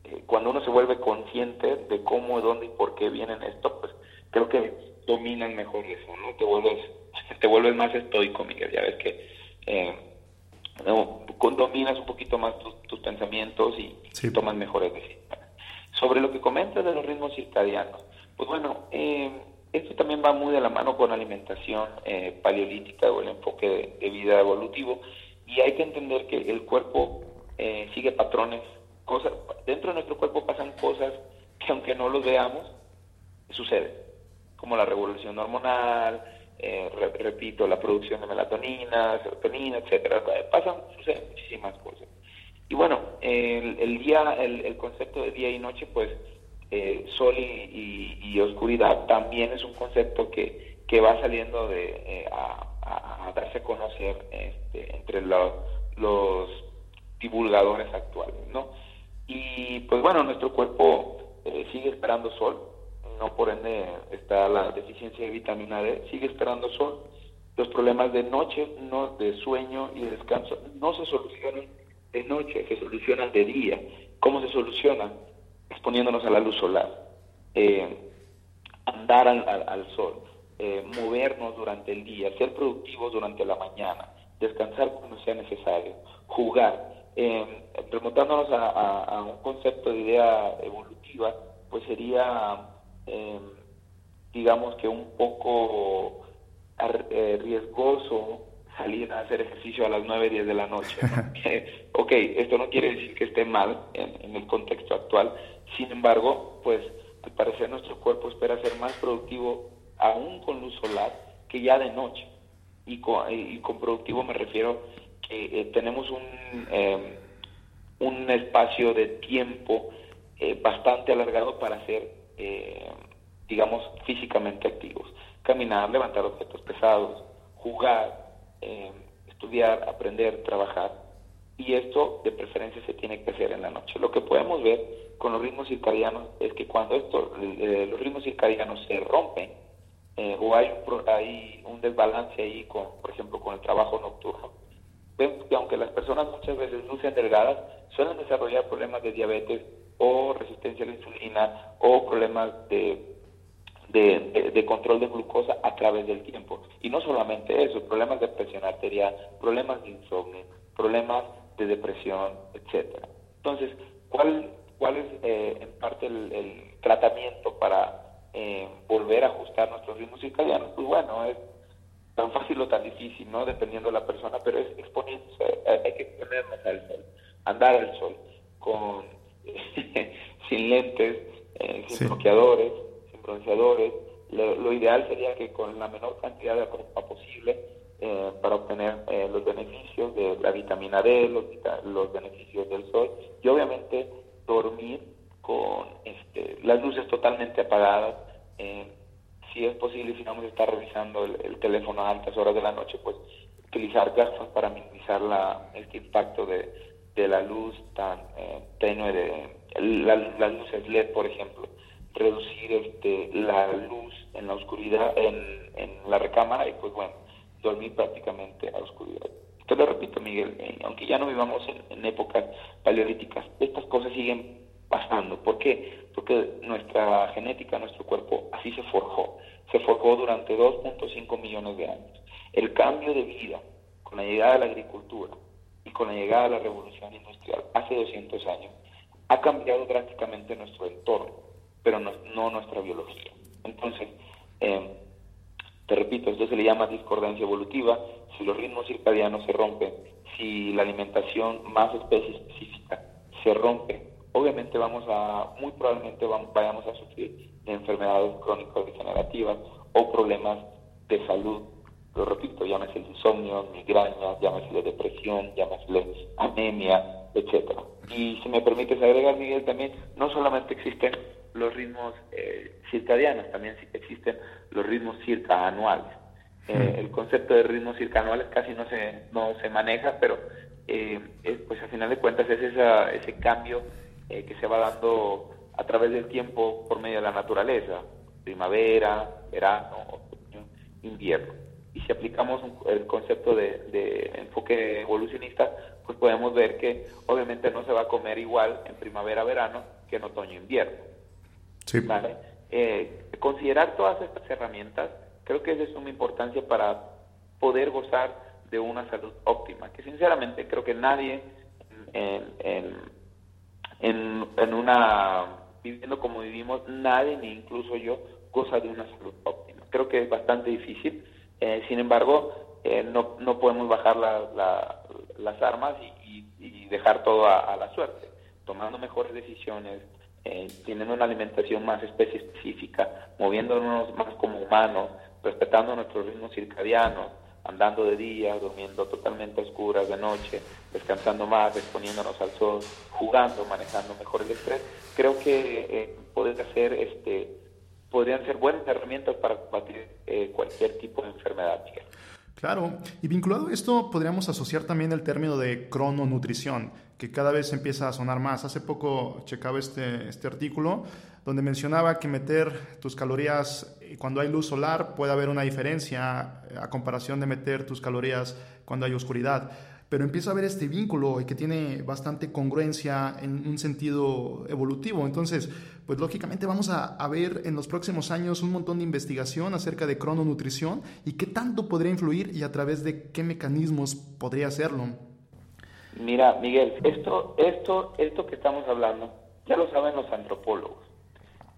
eh, cuando uno se vuelve consciente de cómo, dónde y por qué vienen esto, pues creo que dominan mejor eso, ¿no? Te vuelves, (laughs) te vuelves más estoico, Miguel, ya ves que eh, dominas un poquito más tus, pensamientos y, tomas mejores decisiones. Sobre lo que comentas de los ritmos circadianos, pues bueno, eh, esto también va muy de la mano con alimentación eh, paleolítica o el enfoque de, vida evolutivo y hay que entender que el cuerpo eh, sigue patrones, cosas dentro de nuestro cuerpo pasan cosas que aunque no los veamos suceden, como la revolución hormonal, eh, repito, la producción de melatonina, serotonina, etcétera, pasan, suceden muchísimas cosas. Y bueno, el, día, el concepto de día y noche, pues eh, sol y, oscuridad también es un concepto que, que va saliendo de, eh, a, darse a conocer este, entre los, los divulgadores actuales, ¿no? Y pues bueno, nuestro cuerpo eh, sigue esperando sol, no por ende está la deficiencia de vitamina D, sigue esperando sol. Los problemas de noche, no de sueño y de descanso, no se solucionan de noche, se solucionan de día. ¿Cómo se solucionan? Exponiéndonos a la luz solar, eh, andar al, sol, eh, movernos durante el día, ser productivos durante la mañana, descansar cuando sea necesario, jugar. Eh, remontándonos a, un concepto de idea evolutiva, pues sería, eh, digamos que un poco eh, riesgoso salir a hacer ejercicio a las 9, 10 de la noche. (laughs) ok, esto no quiere decir que esté mal en, el contexto actual, sin embargo, pues al parecer nuestro cuerpo espera ser más productivo aún con luz solar que ya de noche. Y con, y con productivo me refiero que eh, tenemos un, em, un espacio de tiempo eh, bastante alargado para ser, eh, digamos, físicamente activos. Caminar, levantar objetos pesados, jugar, estudiar, aprender, trabajar. Y esto de preferencia se tiene que hacer en la noche. Lo que podemos ver con los ritmos circadianos es que cuando esto, los ritmos circadianos se rompen, o hay hay un desbalance ahí, con, por ejemplo, con el trabajo nocturno, vemos que aunque las personas muchas veces lucen delgadas, suelen desarrollar problemas de diabetes o resistencia a la insulina o problemas de, de, control de glucosa a través del tiempo. Y no solamente eso, problemas de presión arterial, problemas de insomnio, problemas de depresión, etcétera. Entonces, ¿cuál, cuál es eh, en parte el, tratamiento para eh, volver a ajustar nuestros ritmos circadianos? Pues bueno, es tan fácil o tan difícil, ¿no? Dependiendo de la persona, pero es exponiéndose, eh, hay que exponernos al sol, andar al sol, con (laughs) sin lentes, eh, sin bloqueadores, sin bronceadores. Lo, ideal sería que con la menor cantidad de ropa posible eh, para obtener los beneficios de la vitamina D, los, los beneficios del sol. Y obviamente dormir con este, las luces totalmente apagadas, si es posible, si vamos a estar revisando el, teléfono a altas horas de la noche, pues utilizar gafas para minimizar la, este impacto de, de la luz tan eh, tenue, de las luces LED, por ejemplo, reducir este, la luz en la oscuridad, en, en la recámara y pues bueno, dormir prácticamente a oscuridad. Te lo repito, Miguel, eh, aunque ya no vivamos en, en épocas paleolíticas, estas cosas siguen pasando. ¿Por qué? Porque nuestra genética, nuestro cuerpo, así se forjó se forjó durante 2.5 millones de años. El cambio de vida con la llegada de la agricultura y con la llegada de la revolución industrial hace 200 años ha cambiado drásticamente nuestro entorno, pero no, nuestra biología. Entonces, em, te repito, esto se le llama discordancia evolutiva. Si los ritmos circadianos se rompen, si la alimentación más especie específica se rompe, obviamente vamos a, muy probablemente vayamos a sufrir de enfermedades crónicas degenerativas o problemas de salud. Lo repito, llámese insomnio, migraña, llámese depresión, llámese anemia, etcétera. Y si me permites agregar, Miguel, también no solamente existen los ritmos eh, circadianos, también existen los ritmos circanuales. Eh, el concepto de ritmos circanuales casi no se, no se maneja, pero eh, pues al final de cuentas es esa, ese cambio eh, que se va dando a través del tiempo por medio de la naturaleza, primavera, verano, otoño, invierno. Y si aplicamos el concepto de, enfoque evolucionista, pues podemos ver que obviamente no se va a comer igual en primavera-verano que en otoño-invierno. Sí. Eh, considerar todas estas herramientas creo que es de suma importancia para poder gozar de una salud óptima, que sinceramente creo que nadie en en, en una, viviendo como vivimos, nadie, ni incluso yo, goza de una salud óptima. Creo que es bastante difícil, eh, sin embargo, eh, no, no podemos bajar la, las armas y, y, dejar todo a, la suerte, tomando mejores decisiones, eh, teniendo una alimentación más específica, moviéndonos más como humanos, respetando nuestros ritmos circadianos, andando de día, durmiendo totalmente a oscuras de noche, descansando más, exponiéndonos al sol, jugando, manejando mejor el estrés, creo que eh, ser este podrían ser buenas herramientas para combatir eh, cualquier tipo de enfermedad. Claro, y vinculado a esto podríamos asociar también el término de crononutrición, que cada vez empieza a sonar más. Hace poco checaba este, este artículo donde mencionaba que meter tus calorías eh, cuando hay luz solar puede haber una diferencia eh, a comparación de meter tus calorías cuando hay oscuridad pero empieza a ver este vínculo y que tiene bastante congruencia en un sentido evolutivo. Entonces, pues lógicamente vamos a, ver en los próximos años un montón de investigación acerca de crononutrición y qué tanto podría influir y a través de qué mecanismos podría hacerlo. Mira, Miguel, esto, esto, esto que estamos hablando, ya lo saben los antropólogos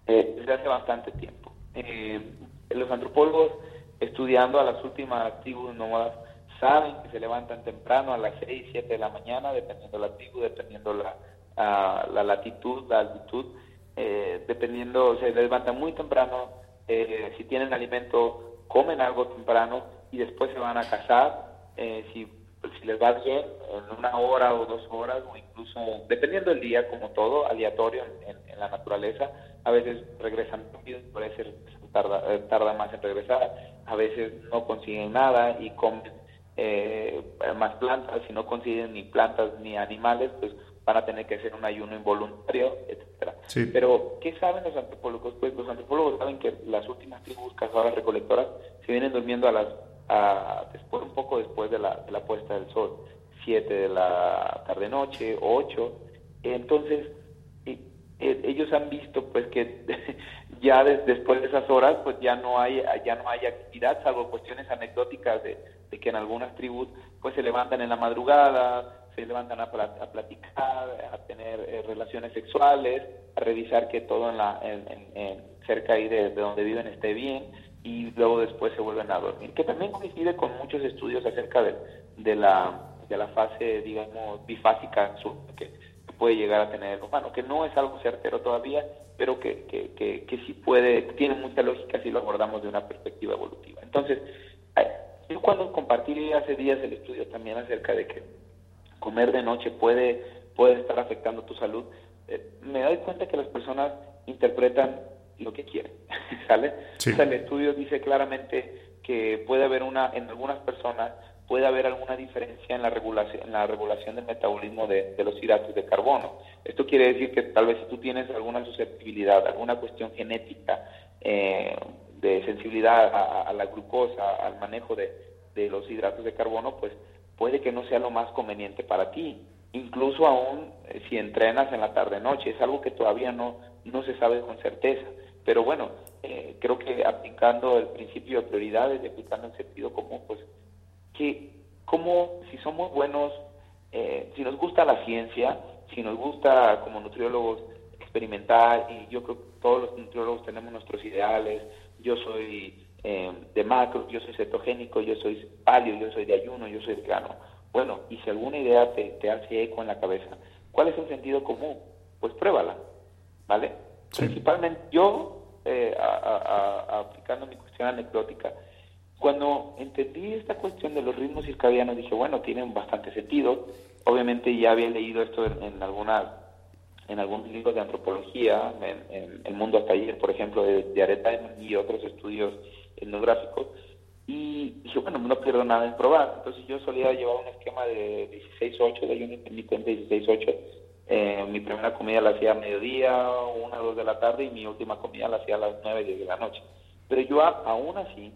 eh, desde hace bastante tiempo. Eh, los antropólogos estudiando a las últimas tribus nómadas saben que se levantan temprano a las 6, 7 de la mañana, dependiendo la tribu, dependiendo la, la latitud, la altitud, eh, dependiendo, se levantan muy temprano, eh, si tienen alimento, comen algo temprano y después se van a cazar, eh, si, si les va bien, en una hora o dos horas, o incluso, dependiendo del día, como todo, aleatorio en, la naturaleza, a veces regresan rápido, puede ser tarda, tarda más en regresar, a veces no consiguen nada y comen eh, más plantas, si no consiguen ni plantas ni animales, pues van a tener que hacer un ayuno involuntario, etcétera. Pero, ¿qué saben los antropólogos? Pues los antropólogos saben que las últimas tribus cazadoras recolectoras se vienen durmiendo a las a, después un poco después de la, de la puesta del sol, 7 de la tarde noche, 8. Entonces, ellos han visto pues que (laughs) ya después de esas horas pues ya no hay ya no hay actividad salvo cuestiones anecdóticas de, que en algunas tribus pues se levantan en la madrugada se levantan a, platicar a tener eh, relaciones sexuales a revisar que todo en la en, cerca ahí de, donde viven esté bien y luego después se vuelven a dormir que también coincide con muchos estudios acerca de, de la de la fase digamos bifásica que puede llegar a tener el humano, que no es algo certero todavía, pero que, que, que, sí puede, tiene mucha lógica si lo abordamos de una perspectiva evolutiva. Entonces, yo cuando compartí hace días el estudio también acerca de que comer de noche puede, puede estar afectando tu salud, eh, me doy cuenta que las personas interpretan lo que quieren, (laughs) ¿sale? el estudio dice claramente que puede haber una, en algunas personas, puede haber alguna diferencia en la regulación, en la regulación del metabolismo de, los hidratos de carbono. Esto quiere decir que tal vez si tú tienes alguna susceptibilidad, alguna cuestión genética eh, de sensibilidad a, la glucosa, al manejo de, los hidratos de carbono, pues puede que no sea lo más conveniente para ti. Incluso aún eh, si entrenas en la tarde-noche, es algo que todavía no, no se sabe con certeza. Pero bueno, eh, creo que aplicando el principio de prioridades y aplicando el sentido común, pues que como si somos buenos, eh, si nos gusta la ciencia, si nos gusta como nutriólogos experimentar, y yo creo que todos los nutriólogos tenemos nuestros ideales, yo soy eh, de macro, yo soy cetogénico, yo soy palio, yo soy de ayuno, yo soy de grano. Bueno, y si alguna idea te, te hace eco en la cabeza, ¿cuál es el sentido común? Pues pruébala, ¿vale? Principalmente yo, eh, aplicando mi cuestión anecdótica, cuando entendí esta cuestión de los ritmos circadianos, dije, bueno, tienen bastante sentido. Obviamente ya había leído esto en, en alguna en algunos libros de antropología, en, El Mundo hasta ayer, por ejemplo, de, de Areta y otros estudios etnográficos, y dije, bueno, no pierdo nada en probar. Entonces yo solía llevar un esquema de 16-8, de ayuno intermitente 16-8. Eh, mi primera comida la hacía a mediodía, una o dos de la tarde, y mi última comida la hacía a las 9, 10 de la noche. Pero yo aún así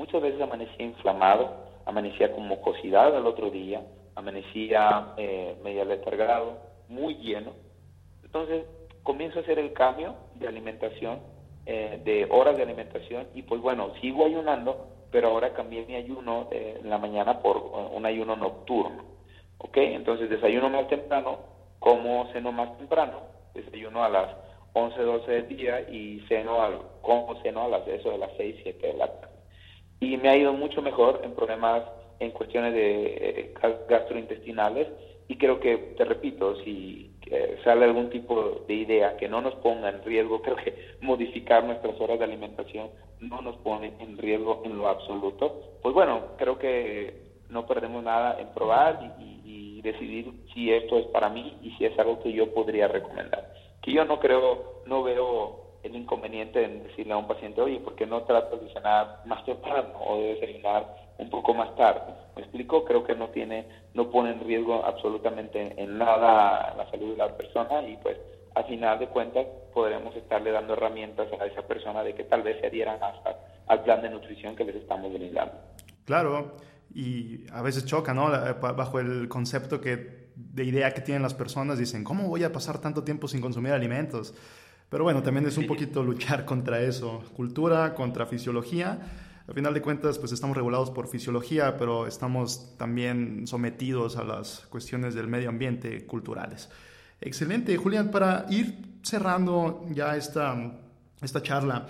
Muchas veces amanecía inflamado, amanecía con mucosidad al otro día, amanecía eh, medio letargado, muy lleno. Entonces comienzo a hacer el cambio de alimentación, eh, de horas de alimentación, y pues bueno, sigo ayunando, pero ahora cambié mi ayuno eh, en la mañana por uh, un ayuno nocturno. ¿Ok? Entonces desayuno más temprano, como ceno más temprano, desayuno a las 11, 12 del día y ceno al, como ceno a las, eso de las 6, 7 de la tarde y me ha ido mucho mejor en problemas en cuestiones de eh, gastrointestinales y creo que, te repito, si eh, sale algún tipo de idea que no nos ponga en riesgo, creo que modificar nuestras horas de alimentación no nos pone en riesgo en lo absoluto, pues bueno, creo que no perdemos nada en probar y, decidir si esto es para mí y si es algo que yo podría recomendar. Que yo no creo, no veo el inconveniente en decirle a un paciente, oye, ¿por qué no tratas de cenar más temprano o de desayunar un poco más tarde. ¿Me explico? Creo que no tiene, no pone en riesgo absolutamente en nada la salud de la persona y pues a final de cuentas podremos estarle dando herramientas a esa persona de que tal vez se adhieran hasta al plan de nutrición que les estamos brindando. Claro, y a veces choca, ¿no? Bajo el concepto que de idea que tienen las personas, dicen, ¿cómo voy a pasar tanto tiempo sin consumir alimentos? Pero bueno, también es un poquito luchar contra eso, cultura contra fisiología. Al final de cuentas, pues estamos regulados por fisiología, pero estamos también sometidos a las cuestiones del medio ambiente culturales. Excelente, Julián, para ir cerrando ya esta, esta charla,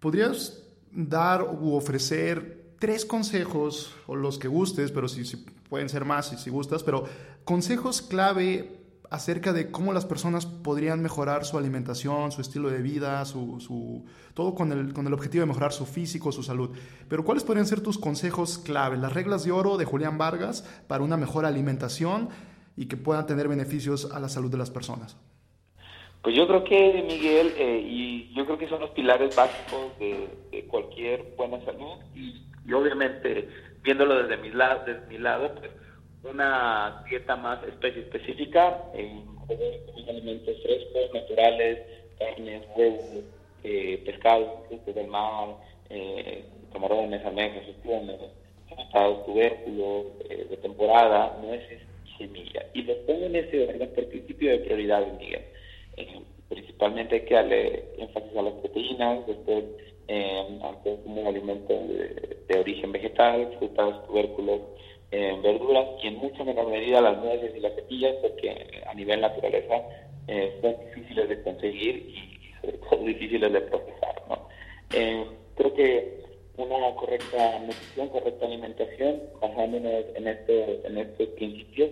¿podrías dar u ofrecer tres consejos, o los que gustes, pero si, si pueden ser más si, si gustas, pero consejos clave acerca de cómo las personas podrían mejorar su alimentación, su estilo de vida, su, todo con el, con el objetivo de mejorar su físico, su salud. Pero ¿cuáles podrían ser tus consejos clave? Las reglas de oro de Julián Vargas para una mejor alimentación y que puedan tener beneficios a la salud de las personas. Pues yo creo que, Miguel, eh, y yo creo que son los pilares básicos de cualquier buena salud y obviamente, viéndolo desde mi desde mi lado pues una dieta más especie específica, en alimentos frescos, naturales, carnes, huevos, eh, pescado, frutos del mar, eh, camarones, almejas, espumas, tubérculos eh, de temporada, nueces semillas. Y los pongo en ese orden por principio de prioridad, Miguel. Eh, principalmente hay que darle énfasis a las proteínas, después eh, como alimento de, origen vegetal, frutas, tubérculos, eh, verduras y en mucha menor medida las nueces y las semillas porque a nivel naturaleza eh, son difíciles de conseguir y sobre todo (laughs) difíciles de procesar. ¿no? Eh, creo que una correcta nutrición, correcta alimentación, basándonos en, este, en estos principios,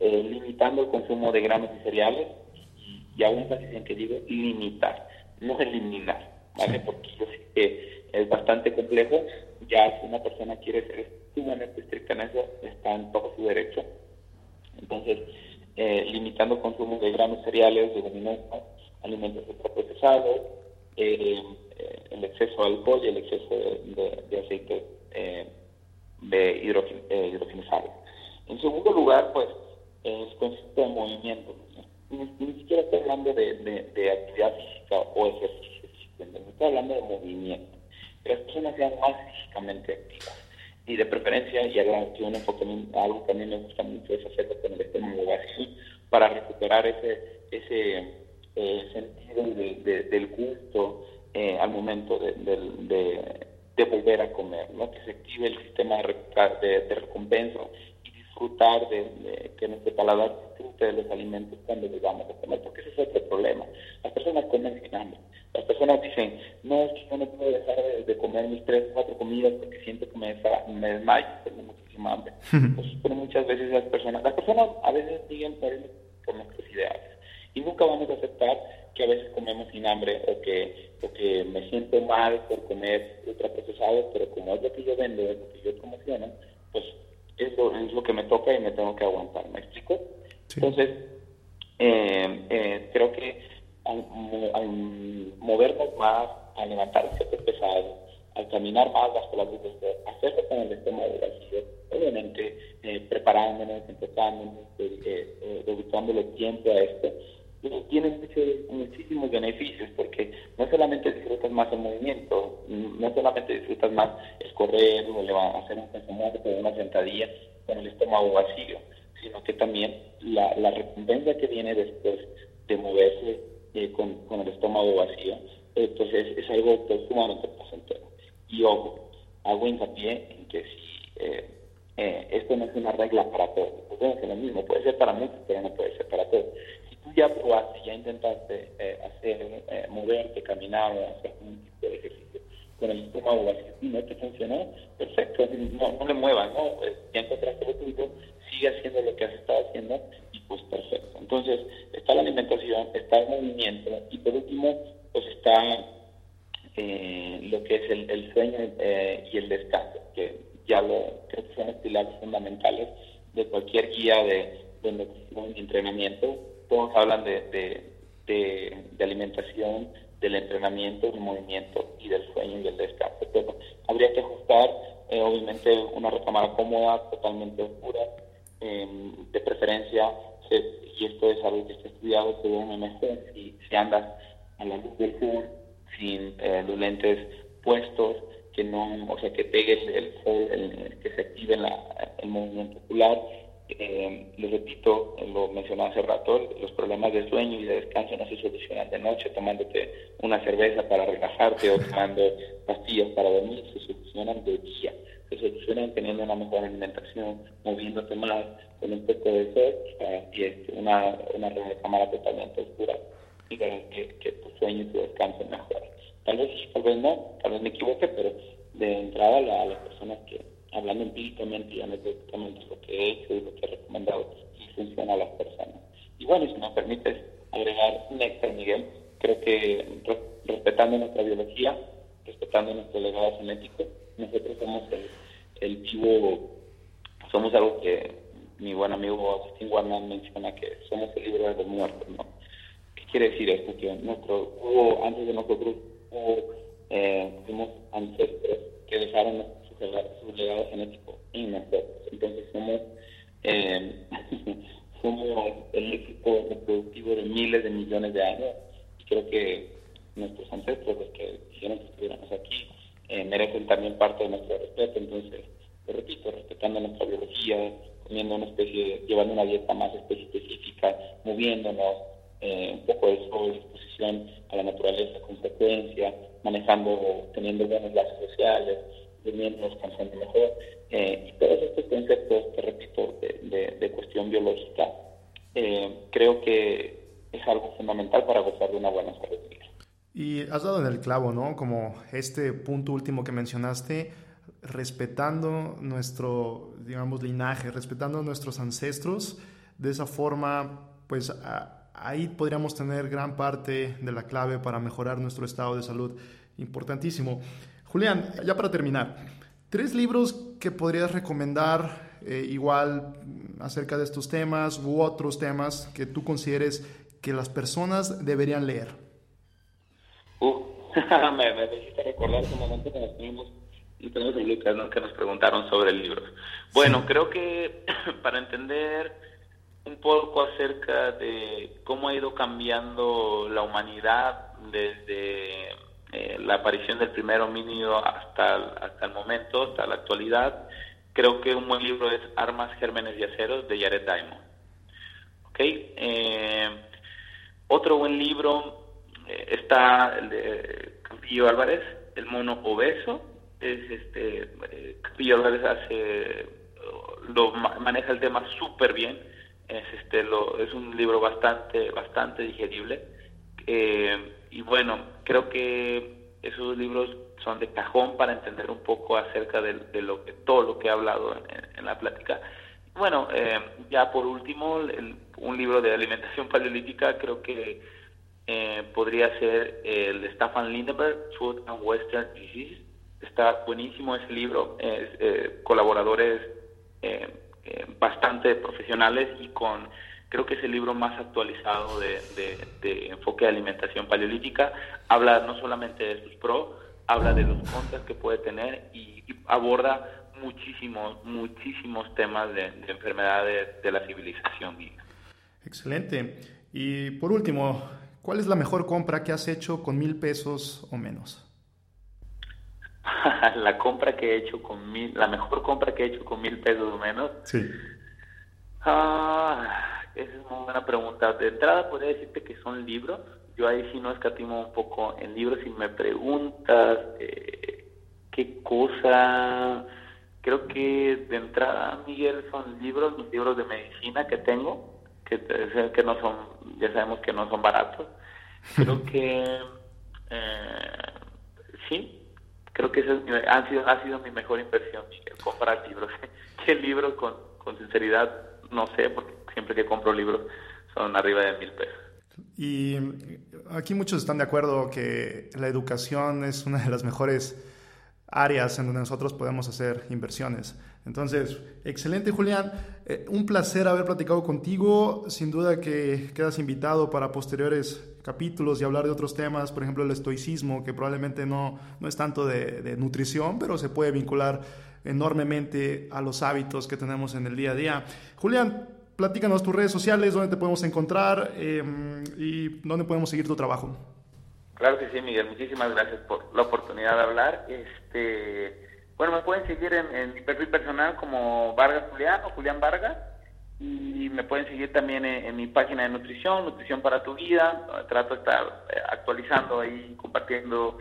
eh, limitando el consumo de granos y cereales y, y aún más en que digo limitar, no eliminar ¿vale? Porque yo sé que es bastante complejo. Ya si una persona quiere ser sumamente estricta en eso, está en todo su derecho. Entonces, eh, limitando consumo de granos cereales, de leguminosas, alimentos ultraprocesados, eh, eh, el exceso de alcohol y el exceso de, de, aceite eh, de eh. En segundo lugar, pues, el concepto de movimiento. Ni, ni siquiera estoy hablando de, de, de actividad física o ejercicio estoy hablando de movimiento. Que las personas sean más físicamente activas. Y de preferencia, y algo, yo un enfoque, algo que a me gusta mucho es hacerlo con el estómago vacío para recuperar ese, ese eh, sentido de, del gusto eh, al momento de, volver a comer, ¿no? que se active el sistema de, recompensa disfrutar de, que nuestro paladar disfrute de los alimentos cuando les vamos a comer, porque ese es otro problema. Las personas comen sin hambre las personas dicen, no, es que yo no puedo dejar de, comer mis tres, cuatro comidas porque siento que me, me desmayo, tengo muchísima hambre. pues, pero muchas veces las personas, las personas a veces siguen por, por nuestros ideales y nunca vamos a aceptar que a veces comemos sin hambre o que, o que me siento mal por comer ultraprocesados, pero como es lo que yo vendo, es lo que yo promociono, pues es lo, es lo que me toca y me tengo que aguantar, ¿me explico? Entonces, eh, eh, creo que al, movernos más, a levantar ciertos pesados, al caminar más bajo la luz del hacerlo con el estómago vacío, obviamente eh, preparándonos, enfocándonos, eh, eh, dedicándole tiempo a esto, tiene muchos, muchísimos beneficios porque no solamente disfrutas más el movimiento, no solamente disfrutas más escorrer o hacer un pensamiento o una sentadilla con el estómago vacío, sino que también la, recompensa que viene después de moverse eh, con, el estómago vacío, eh, pues es, es algo pues, sumamente placentero. Y ojo, hago hincapié en que si eh, eh, esto no es una regla para todos, pues es lo mismo, puede ser para muchos, pero no puede ser para todos. Si tú ya probaste, ya intentaste eh, hacer, eh, moverte, caminar o hacer un tipo de ejercicio con el estómago vacío y no te funcionó, perfecto, no, le muevas, ¿no? Pues, ya encontraste lo tuyo, sigue haciendo lo que has estado haciendo y pues perfecto. Entonces, está la alimentación, está el movimiento y por último, pues está eh, lo que es el, sueño eh, y el descanso, que ya lo creo que son los pilares fundamentales de cualquier guía de, de entrenamiento. Todos hablan de alimentación, del entrenamiento, del movimiento y del sueño y del descanso. Pero habría que ajustar eh, obviamente una recámara cómoda, totalmente oscura, em, de preferencia, y esto es algo que está estudiado, se duerme mejor si, si andas a la luz del sol, sin eh, los lentes puestos, que no, o sea, que pegue el, sol, que se active el movimiento ocular. Eh, les repito, lo mencionaba hace rato, los problemas de sueño y de descanso no se solucionan de noche tomándote una cerveza para relajarte o tomando (laughs) pastillas para dormir, se solucionan de día, se solucionan teniendo una mejor alimentación, moviéndote más, con un poco de sol y este, una, una cámara totalmente oscura y que, que tu sueño y tu descanso mejoren. Tal vez, tal vez no, tal vez me equivoque, pero de entrada a las personas que, hablando empíricamente y anecdóticamente, lo que he hecho y lo que he recomendado, y funciona a las personas. Y bueno, si me permites agregar un extra, Miguel, creo que respetando nuestra biología, respetando nuestro legado genético, nosotros somos el, el vivo, somos algo que mi buen amigo Agustín Guarnán menciona que somos el libro de los muertos, ¿no? ¿Qué quiere decir esto? Que nuestro, hubo, antes de nosotros, hubo, eh, fuimos ancestros que dejaron su, legado genético en nosotros. Entonces somos, eh, (laughs) somos el éxito reproductivo de miles de millones de años creo que nuestros ancestros, los que hicieron que estuviéramos aquí, eh, merecen también parte de nuestro respeto. Entonces, lo repito, respetando nuestra biología, comiendo una especie, llevando una dieta más específica, moviéndonos, eh, un poco de sol, exposición a la naturaleza con frecuencia, manejando, teniendo buenos lazos sociales, durmiendo, descansando mejor, eh, y todos estos conceptos, que repito, de, cuestión biológica, eh, creo que es algo fundamental para gozar de una buena salud. Y has dado en el clavo, ¿no? Como este punto último que mencionaste, respetando nuestro, digamos, linaje, respetando nuestros ancestros, de esa forma, pues ahí podríamos tener gran parte de la clave para mejorar nuestro estado de salud. Importantísimo. Julián, ya para terminar, tres libros que podrías recomendar eh, igual acerca de estos temas u otros temas que tú consideres que las personas deberían leer. Uh, (laughs) me, me recordar ese momento que nos tuvimos y tenemos en Lucas, ¿no? que nos preguntaron sobre el libro. Bueno, creo que (clears throat) para entender un poco acerca de cómo ha ido cambiando la humanidad desde eh, la aparición del primer homínido hasta, hasta el momento, hasta la actualidad, creo que un buen libro es Armas, Gérmenes y Aceros de Jared Diamond. ¿Okay? Eh, otro buen libro eh, está el de Campillo Álvarez, El mono obeso, es este eh, Capillo hace lo maneja el tema súper bien es este lo es un libro bastante bastante digerible eh, y bueno creo que esos libros son de cajón para entender un poco acerca de, lo que todo lo que he hablado en, la plática. Bueno eh, ya por último un libro de alimentación (laughs) paleolítica creo que podría ser el de Staffan Lindenberg Food and Western Disease Está buenísimo ese libro, eh, colaboradores eh, eh, bastante profesionales y con, creo que es el libro más actualizado de, enfoque de alimentación paleolítica. Habla no solamente de sus pros, habla de los contras que puede tener y, aborda muchísimos, muchísimos temas de, enfermedades de la civilización. Excelente. Y por último, ¿cuál es la mejor compra que has hecho con mil pesos o menos? (laughs) la compra que he hecho con mil, la mejor compra que he hecho con mil pesos o menos. Sí. Ah, esa es una buena pregunta. De entrada podría decirte que son libros. Yo ahí sí no escatimo un poco en libros. Si me preguntas eh, qué cosa, creo que de entrada, Miguel, son libros, los libros de medicina que tengo, que, que no son, ya sabemos que no son baratos. Creo (laughs) que eh, sí, creo que esa ha, sido, ha sido mi mejor inversión, comprar libros. (laughs) ¿Qué libros? Con, con sinceridad, no sé, porque siempre que compro libros son arriba de mil pesos. Y aquí muchos están de acuerdo que la educación es una de las mejores áreas en donde nosotros podemos hacer inversiones. Entonces, excelente Julián, eh, un placer haber platicado contigo, sin duda que quedas invitado para posteriores capítulos y hablar de otros temas, por ejemplo el estoicismo, que probablemente no, no es tanto de, nutrición, pero se puede vincular enormemente a los hábitos que tenemos en el día a día. Julián, platícanos tus redes sociales, dónde te podemos encontrar em, y dónde podemos seguir tu trabajo. Claro que sí, Miguel. Muchísimas gracias por la oportunidad de hablar. Este, bueno, me pueden seguir en, mi perfil personal como Vargas Julián o Julián Vargas y me pueden seguir también en, mi página de nutrición, Nutrición para tu Vida. Trato de estar eh, actualizando ahí, compartiendo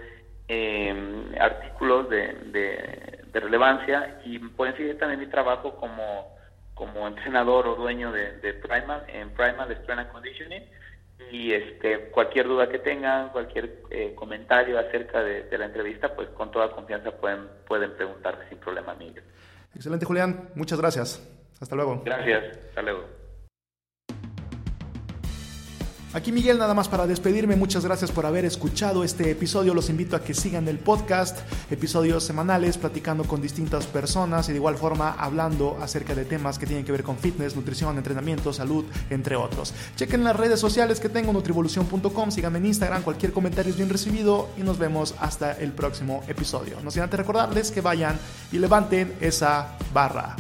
em, artículos de, relevancia y pueden seguir también mi trabajo como, como entrenador o dueño de, de Primal en Primal Strength and Conditioning y este cualquier duda que tengan, cualquier eh, comentario acerca de, de, la entrevista, pues con toda confianza pueden, pueden preguntarme sin problema, Miguel. Excelente, Julián. Muchas gracias. Hasta luego. Gracias. Hasta luego. Aquí Miguel, nada más para despedirme, muchas gracias por haber escuchado este episodio, los invito a que sigan el podcast, episodios semanales platicando con distintas personas y de igual forma hablando acerca de temas que tienen que ver con fitness, nutrición, entrenamiento, salud, entre otros. Chequen las redes sociales que tengo, nutrivolución.com, síganme en Instagram, cualquier comentario es bien recibido y nos vemos hasta el próximo episodio. No sin antes recordarles que vayan y levanten esa barra.